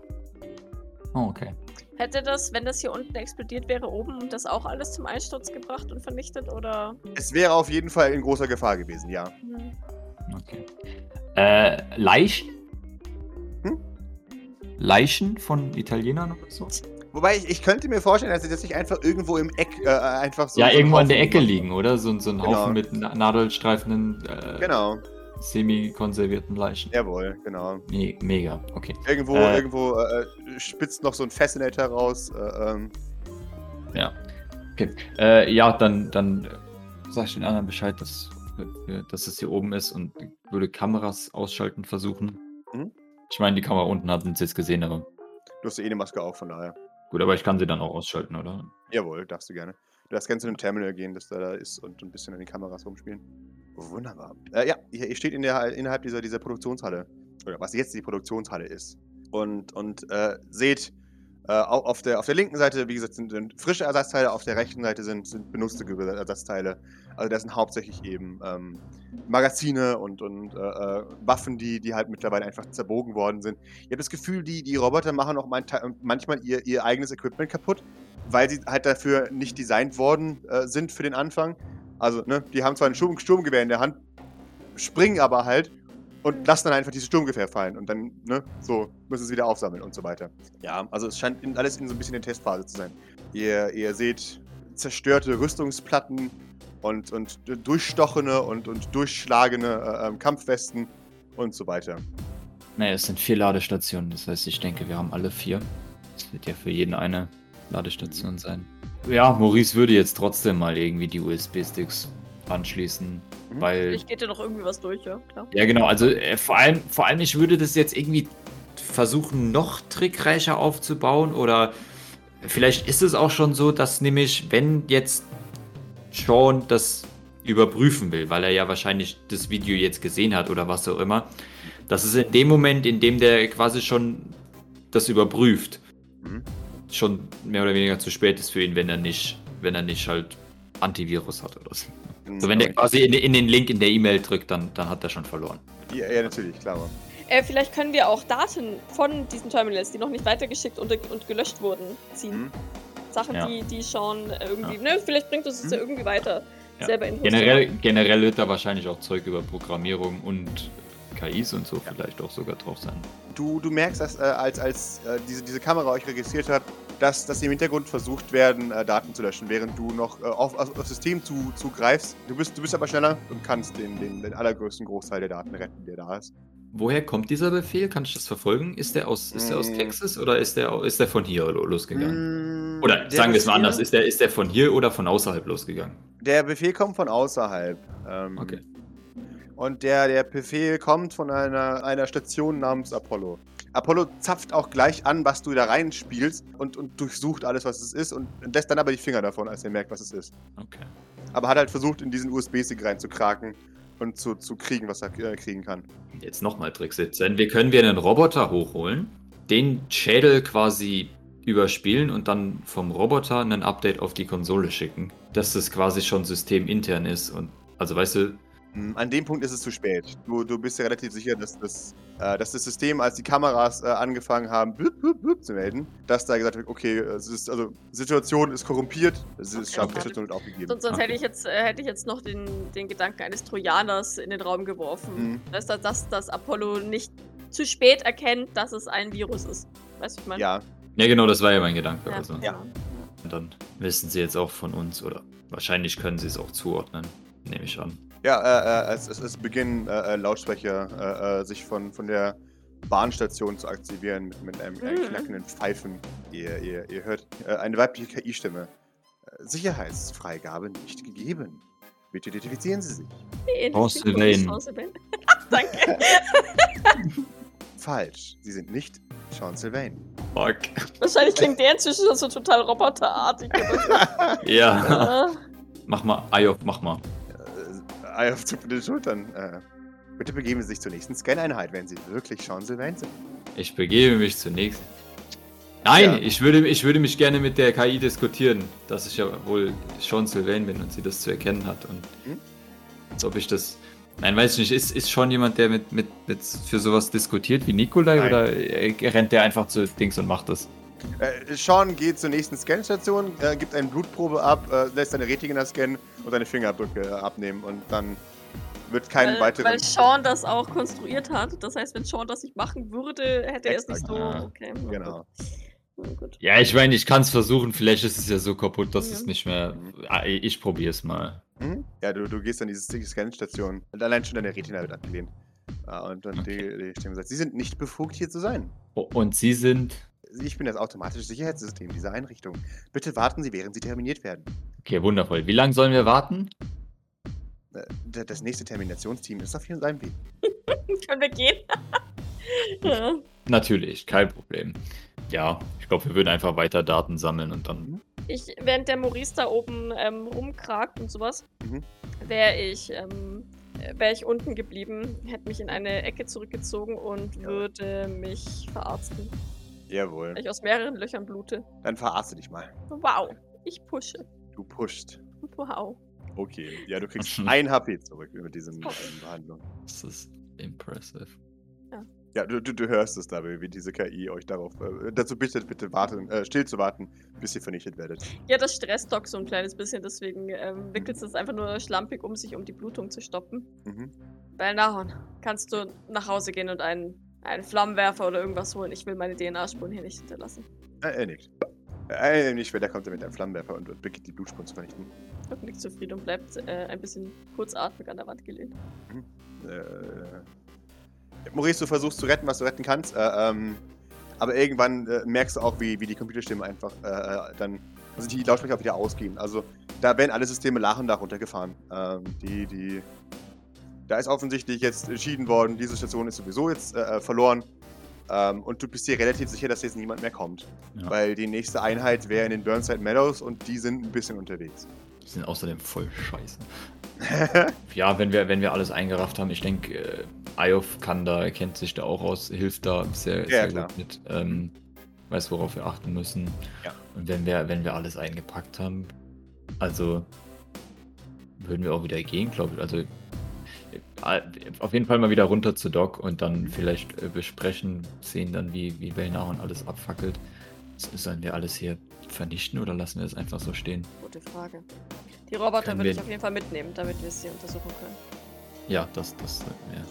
Oh, okay.
Hätte das, wenn das hier unten explodiert wäre, oben das auch alles zum Einsturz gebracht und vernichtet oder?
Es wäre auf jeden Fall in großer Gefahr gewesen, ja.
Hm.
Okay. Äh, Leichen?
Hm?
Leichen von Italienern oder so?
Wobei ich, ich könnte mir vorstellen, dass sie das nicht einfach irgendwo im Eck äh, einfach so.
ja,
so
irgendwo an der Ecke liegen, oder? So, so ein
Genau.
Haufen mit na nadelstreifenden, äh,
Genau,
semi-konservierten Leichen.
jawohl, genau.
Me mega, okay.
Irgendwo,
Äh.
irgendwo äh, spitzt noch so ein Fascinator raus. Äh, ähm,
Ja. Okay. Äh, ja, dann, dann äh, sag ich den anderen Bescheid, dass, äh, dass es hier oben ist und würde Kameras ausschalten versuchen.
Mhm.
Ich meine, die Kamera unten hatten sie jetzt gesehen, aber
du hast eh eine Maske auf, von daher.
Gut, aber ich kann sie dann auch ausschalten, oder?
Jawohl, darfst du gerne. Du darfst gerne zu einem Terminal gehen, das da, da ist und ein bisschen an den Kameras rumspielen. Wunderbar. Äh, ja, ihr, ihr steht in der, innerhalb dieser, dieser Produktionshalle. Oder was jetzt die Produktionshalle ist. Und, und äh, seht, äh, au- auf, der, auf der linken Seite, wie gesagt, sind, sind frische Ersatzteile, auf der rechten Seite sind, sind benutzte Ersatzteile. Also das sind hauptsächlich eben ähm, Magazine und, und äh, äh, Waffen, die, die halt mittlerweile einfach zerbogen worden sind. Ihr habt das Gefühl, die, die Roboter machen auch manchmal ihr, ihr eigenes Equipment kaputt, weil sie halt dafür nicht designt worden äh, sind für den Anfang. Also, ne, die haben zwar ein Sturm Sturmgewehr in der Hand, springen aber halt und lassen dann einfach dieses Sturmgewehr fallen und dann, ne, so müssen sie es wieder aufsammeln und so weiter. Ja, also es scheint in, alles in so ein bisschen in Testphase zu sein. Ihr, ihr seht zerstörte Rüstungsplatten und, und durchstochene und, und durchschlagene äh, ähm, Kampfwesten und so weiter.
Naja, es sind vier Ladestationen, das heißt, ich denke, wir haben alle vier. Es wird ja für jeden eine Ladestation sein. Ja, Maurice würde jetzt trotzdem mal irgendwie die USB-Sticks anschließen,
Mhm.
Weil
Vielleicht geht ja noch irgendwie was durch, ja, klar.
Ja, genau. Also äh, vor allem, vor allem, ich würde das jetzt irgendwie versuchen, noch trickreicher aufzubauen. Oder vielleicht ist es auch schon so, dass nämlich, wenn jetzt Sean das überprüfen will, weil er ja wahrscheinlich das Video jetzt gesehen hat oder was auch immer, dass es in dem Moment, in dem der quasi schon das überprüft,
Mhm.
schon mehr oder weniger zu spät ist für ihn, wenn er nicht, wenn er nicht halt Antivirus hat oder so. So, wenn der quasi in, in den Link in der E-Mail drückt, dann, dann hat er schon verloren.
Ja, ja natürlich, klar.
Äh, vielleicht können wir auch Daten von diesen Terminals, die noch nicht weitergeschickt und, und gelöscht wurden, ziehen.
Mhm.
Sachen,
Ja.
die, die schon äh, irgendwie, ne, vielleicht bringt uns das ja irgendwie weiter.
Ja.
Selber Infos
Generell, generell wird da wahrscheinlich auch Zeug über Programmierung und KIs und so vielleicht auch sogar drauf sein.
Du, du merkst, dass äh, als, als äh, diese, diese Kamera euch registriert hat, dass, dass im Hintergrund versucht werden, äh, Daten zu löschen, während du noch äh, auf, auf das System zu, zugreifst. Du bist, du bist aber schneller und kannst den, den, den allergrößten Großteil der Daten retten, der da ist.
Woher kommt dieser Befehl? Kann ich das verfolgen? Ist der aus, ist der aus
Mm.
Texas oder ist der, ist der von hier lo- losgegangen?
Mm,
Oder
der
sagen wir es mal anders, ist der, ist der von hier oder von außerhalb losgegangen?
Der Befehl kommt von außerhalb. Ähm,
Okay.
Und der, der Befehl kommt von einer, einer Station namens Apollo. Apollo zapft auch gleich an, was du da reinspielst und, und durchsucht alles, was es ist und lässt dann aber die Finger davon, als er merkt, was es ist.
Okay.
Aber hat halt versucht, in diesen USB-Stick reinzukraken und zu, zu kriegen, was er äh, kriegen kann.
Jetzt nochmal Tricksetzen. Wir können wir einen Roboter hochholen, den Schädel quasi überspielen und dann vom Roboter ein Update auf die Konsole schicken, dass das quasi schon systemintern ist und also weißt du,
An dem Punkt ist es zu spät. Du, du bist ja relativ sicher, dass das, äh, dass das System, als die Kameras äh, angefangen haben, blub, blub, blub zu melden, dass da gesagt wird, okay, es ist, also Situation ist korrumpiert, es ist
Okay,
scharf,
okay.
Situation wird aufgegeben.
Sonst, sonst
Okay.
hätte ich jetzt, äh, hätte ich jetzt noch den, den Gedanken eines Trojaners in den Raum geworfen.
Mhm.
Dass, dass, dass, dass Apollo nicht zu spät erkennt, dass es ein Virus ist. Weißt du, ich meine?
Ja,
ja genau, das war ja mein Gedanke.
Ja,
Also.
ja.
Und dann wissen sie jetzt auch von uns oder wahrscheinlich können sie es auch zuordnen, nehme ich an.
Ja äh, äh, es, es, es beginnen äh, äh, Lautsprecher äh, äh, sich von, von der Bahnstation zu aktivieren mit, mit einem, einem
Mhm.
knackenden Pfeifen. Ihr, ihr, ihr hört äh, eine weibliche KI-Stimme. Sicherheitsfreigabe nicht gegeben. Bitte identifizieren Sie sich.
Sylvain.
Sylvain. (laughs) Danke. (laughs)
Falsch. Sie sind nicht Sean Sylvain.
Fuck.
Wahrscheinlich klingt der inzwischen schon so total roboterartig. (laughs)
Ja. mach mal, Ayov, mach mal.
Ei auf zuckende Schultern. Äh, bitte begeben Sie sich zur nächsten Scan-Einheit, wenn Sie wirklich Sean Sylvain sind.
Ich begebe mich zunächst. Nein,
Ja.
ich, würde, ich würde mich gerne mit der KI diskutieren, dass ich ja wohl Sean Sylvain bin und sie das zu erkennen hat. Und
Hm?
als ob ich das. Nein, weiß ich nicht. Ist, ist schon jemand, der mit, mit, mit für sowas diskutiert wie Nikolai
Nein.
oder rennt der einfach zu Dings und macht das?
Äh, Sean geht zur nächsten Scanstation, äh, gibt eine Blutprobe ab, äh, lässt seine Retina scannen und seine Fingerabdrücke äh, abnehmen und dann wird kein
weil,
weiteren.
weil Sean das auch konstruiert hat. Das heißt, wenn Sean das nicht machen würde, hätte er es nicht so.
Ja.
Okay. na
genau.
gut.
Ja, ich meine, ich kann es versuchen. Vielleicht ist es ja so kaputt, dass
Ja.
es nicht mehr. Ah, Ich probiere es mal.
Mhm. Ja, du, du gehst an diese Scanstation und allein schon deine Retina wird abgelehnt. Äh, und und die, die Stimme sagt, Sie sind nicht befugt, hier zu sein.
Oh, Und Sie sind.
Ich bin das automatische Sicherheitssystem dieser Einrichtung. Bitte warten Sie, während Sie terminiert werden.
Okay, wundervoll. Wie lange sollen wir warten?
Äh, Das nächste Terminationsteam ist auf seinem Weg. (laughs)
Können wir gehen? (laughs) ja.
Natürlich, kein Problem. Ja, ich glaube, wir würden einfach weiter Daten sammeln und dann.
Ich, während der Maurice da oben ähm, rumkragt und sowas,
Mhm.
wäre ich, ähm, wäre ich unten geblieben, hätte mich in eine Ecke zurückgezogen und
Ja.
würde mich verarzten,
Jawohl.
weil ich aus mehreren Löchern blute.
Dann verarzte dich mal.
Wow, ich pushe.
Du pusht.
Wow.
Okay. Ja, du kriegst (laughs) ein HP zurück über diese
Oh.
Behandlung.
Das ist impressive.
Ja, du, du, du hörst es dabei, wie diese KI euch darauf äh, dazu bittet, bitte warten, äh, still zu warten, bis ihr vernichtet werdet.
Ja, das stresst Doc so ein kleines bisschen, deswegen ähm, wickelt es einfach nur schlampig um sich, um die Blutung zu stoppen.
Mhm.
Belnahon, kannst du nach Hause gehen und einen, einen Flammenwerfer oder irgendwas holen? Ich will meine DNA-Spuren hier nicht hinterlassen.
Äh, er nickt. Äh, nicht später kommt er mit einem Flammenwerfer und beginnt die Blutspuren zu vernichten.
Doc nickt zufrieden und bleibt äh, ein bisschen kurzatmig an der Wand gelehnt.
Äh, Maurice, du versuchst zu retten, was du retten kannst, äh, ähm, aber irgendwann äh, merkst du auch, wie, wie die Computerstimme einfach äh, äh, dann, also die Lautsprecher auch wieder ausgehen. Also da werden alle Systeme nach und nach runtergefahren. Ähm, die, die, da ist offensichtlich jetzt entschieden worden, diese Station ist sowieso jetzt äh, äh, verloren. Ähm, und du bist dir relativ sicher, dass jetzt niemand mehr kommt.
Ja.
Weil die nächste Einheit wäre in den Burnside Meadows und die sind ein bisschen unterwegs.
Die sind außerdem voll scheiße. (laughs) Ja, wenn wir, wenn wir alles eingerafft haben, ich denke, äh, Iof kann da, kennt sich da auch aus, hilft da sehr,
Ja,
sehr
klar.
gut mit, ähm, weiß, worauf wir achten müssen.
Ja.
Und wenn wir, wenn wir alles eingepackt haben, also würden wir auch wieder gehen, glaube ich. Also auf jeden Fall mal wieder runter zu Doc und dann vielleicht äh, besprechen, sehen dann, wie, wie Belnahon alles abfackelt. Sollen wir alles hier vernichten oder lassen wir es einfach so stehen?
Gute Frage. Die Roboter würde ich auf jeden Fall mitnehmen, damit wir sie untersuchen können.
Ja, das, das, ja.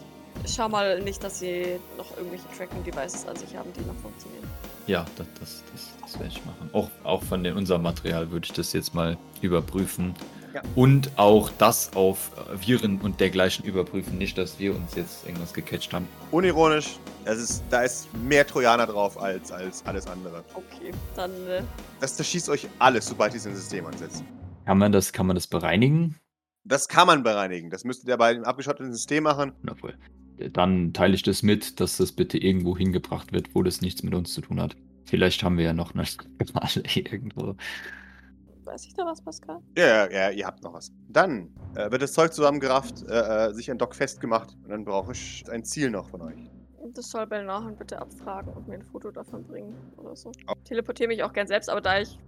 Schau mal nicht, dass sie noch irgendwelche Tracking-Devices an sich haben, die noch funktionieren.
Ja, das, das, das, das werde ich machen. Auch, auch von den, unserem Material würde ich das jetzt mal überprüfen.
Ja.
Und auch das auf äh, Viren und dergleichen überprüfen. Nicht, dass wir uns jetzt irgendwas gecatcht haben.
Unironisch, es ist, da ist mehr Trojaner drauf als, als alles andere.
Okay, dann äh,
Das zerschießt euch alles, sobald ihr es in System ansetzt.
Kann man das, kann man das bereinigen?
Das kann man bereinigen. Das müsstet ihr bei dem abgeschotteten System machen.
Wundervoll. Dann teile ich das mit, dass das bitte irgendwo hingebracht wird, wo das nichts mit uns zu tun hat. Vielleicht haben wir ja noch eine (laughs) Spirale irgendwo.
Weiß ich da was, Pascal?
Ja, ja, ja, ihr habt noch was. Dann äh, wird das Zeug zusammengerafft, äh, äh, sich an Dock festgemacht und dann brauche ich ein Ziel noch von euch.
Das soll Belnahon bitte abfragen und mir ein Foto davon bringen oder so.
Oh.
Teleportiere mich auch gern selbst, aber da ich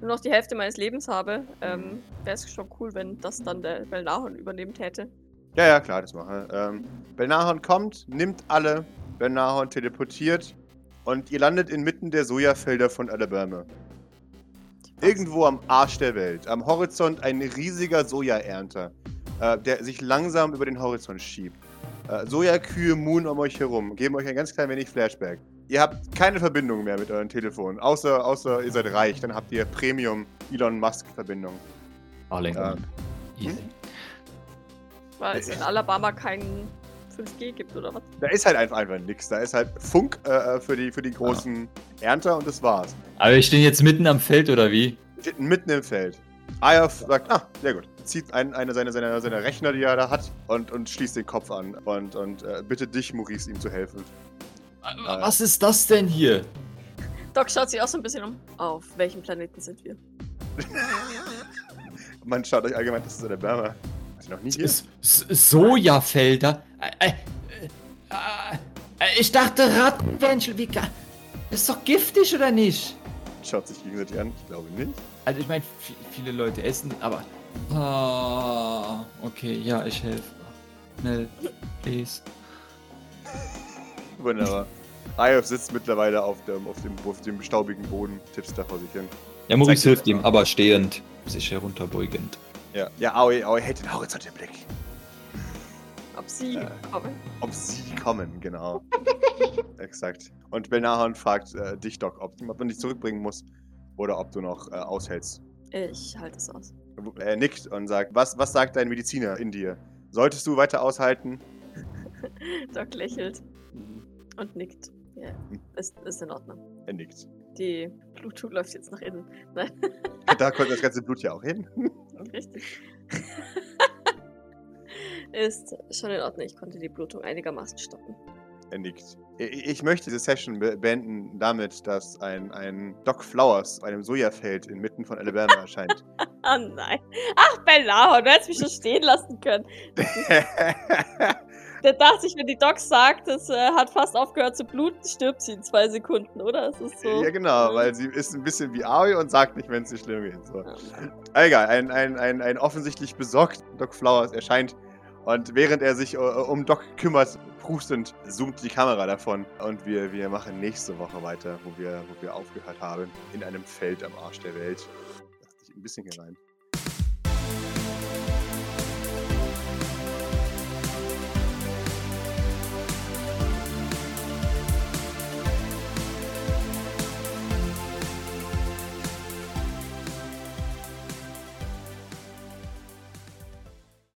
nur noch die Hälfte meines Lebens habe, ähm, wäre es schon cool, wenn das dann der Belnahon übernehmen täte.
Ja, ja, klar, das mache ich. Ähm, Belnahon kommt, nimmt alle, Belnahon teleportiert und ihr landet inmitten der Sojafelder von Alabama. Irgendwo am Arsch der Welt. Am Horizont ein riesiger Sojaernter, äh, der sich langsam über den Horizont schiebt. Äh, Sojakühe muhen um euch herum, geben euch ein ganz klein wenig Flashback. Ihr habt keine Verbindung mehr mit euren Telefonen, außer, außer ihr seid reich, dann habt ihr Premium Elon Musk Verbindung.
Arling.
Ja.
Easy.
Weil es in Alabama keinen 5G gibt oder was?
Da ist halt einfach, einfach nix. Da ist halt Funk äh, äh, für, die, für die großen Ernter und das war's.
Aber wir stehen jetzt mitten am Feld, oder wie?
Mitten im Feld. Ayaf sagt, ah, sehr gut. Zieht einen, eine seiner, seiner, seiner Rechner, die er da hat, und, und schließt den Kopf an und, und äh, bittet dich, Maurice, ihm zu helfen.
Was ist das denn hier?
Doc schaut sich auch so ein bisschen um. Auf welchem Planeten sind wir? (laughs)
Man schaut euch allgemein, das ist Alabama. Ist noch nie hier?
S Sojafelder? Äh, äh, ich dachte Rattenwänsche. Wie Das ist doch giftig, oder nicht?
Schaut sich gegenseitig an. Ich glaube nicht.
Also ich meine, viele Leute essen, aber... Ah, okay, ja, ich helfe. Schnell, please.
Wunderbar. Ayov sitzt mittlerweile auf dem, auf, dem, auf dem staubigen Boden, tippst da vor sich hin.
Ja, Maurice
Zeig
hilft ihm, aber stehend, sich herunterbeugend.
Ja, ja Aoi, Aoi hält den Horizont im Blick.
Ob sie
Äh.
kommen.
Ob sie kommen, genau. (laughs) Exakt. Und Belnahon fragt äh, dich, Doc, ob, ob man dich zurückbringen muss oder ob du noch äh, aushältst.
Ich halte es aus.
Er nickt und sagt, was, was sagt dein Mediziner in dir? Solltest du weiter aushalten? (laughs)
Doc lächelt und nickt. Ja,
Hm.
ist, ist in Ordnung.
Er nickt.
Die Bluetooth läuft jetzt nach innen. Nein, (laughs)
Da kommt das ganze Blut ja auch hin.
Richtig. (laughs) ist schon in Ordnung. Ich konnte die Blutung einigermaßen stoppen.
Er nickt. Ich, möchte diese Session be- beenden damit, dass ein, ein Doc Flowers auf einem Sojafeld inmitten von Alabama (laughs) erscheint.
Ah nein. Ach, Bellahor, du hättest mich schon (laughs) stehen lassen können. Der dachte sich, wenn die Doc sagt, es äh, hat fast aufgehört zu bluten, stirbt sie in zwei Sekunden, oder? Es ist so.
Ja, genau, weil sie ist ein bisschen wie Aoi und sagt nicht, wenn es nicht schlimm geht. So.
Ja.
Egal, ein, ein, ein, ein offensichtlich besorgt Doc Flowers erscheint und während er sich äh, um Doc kümmert, prustend, zoomt die Kamera davon und wir, wir machen nächste Woche weiter, wo wir, wo wir aufgehört haben, in einem Feld am Arsch der Welt. Dachte ich ein bisschen hier rein.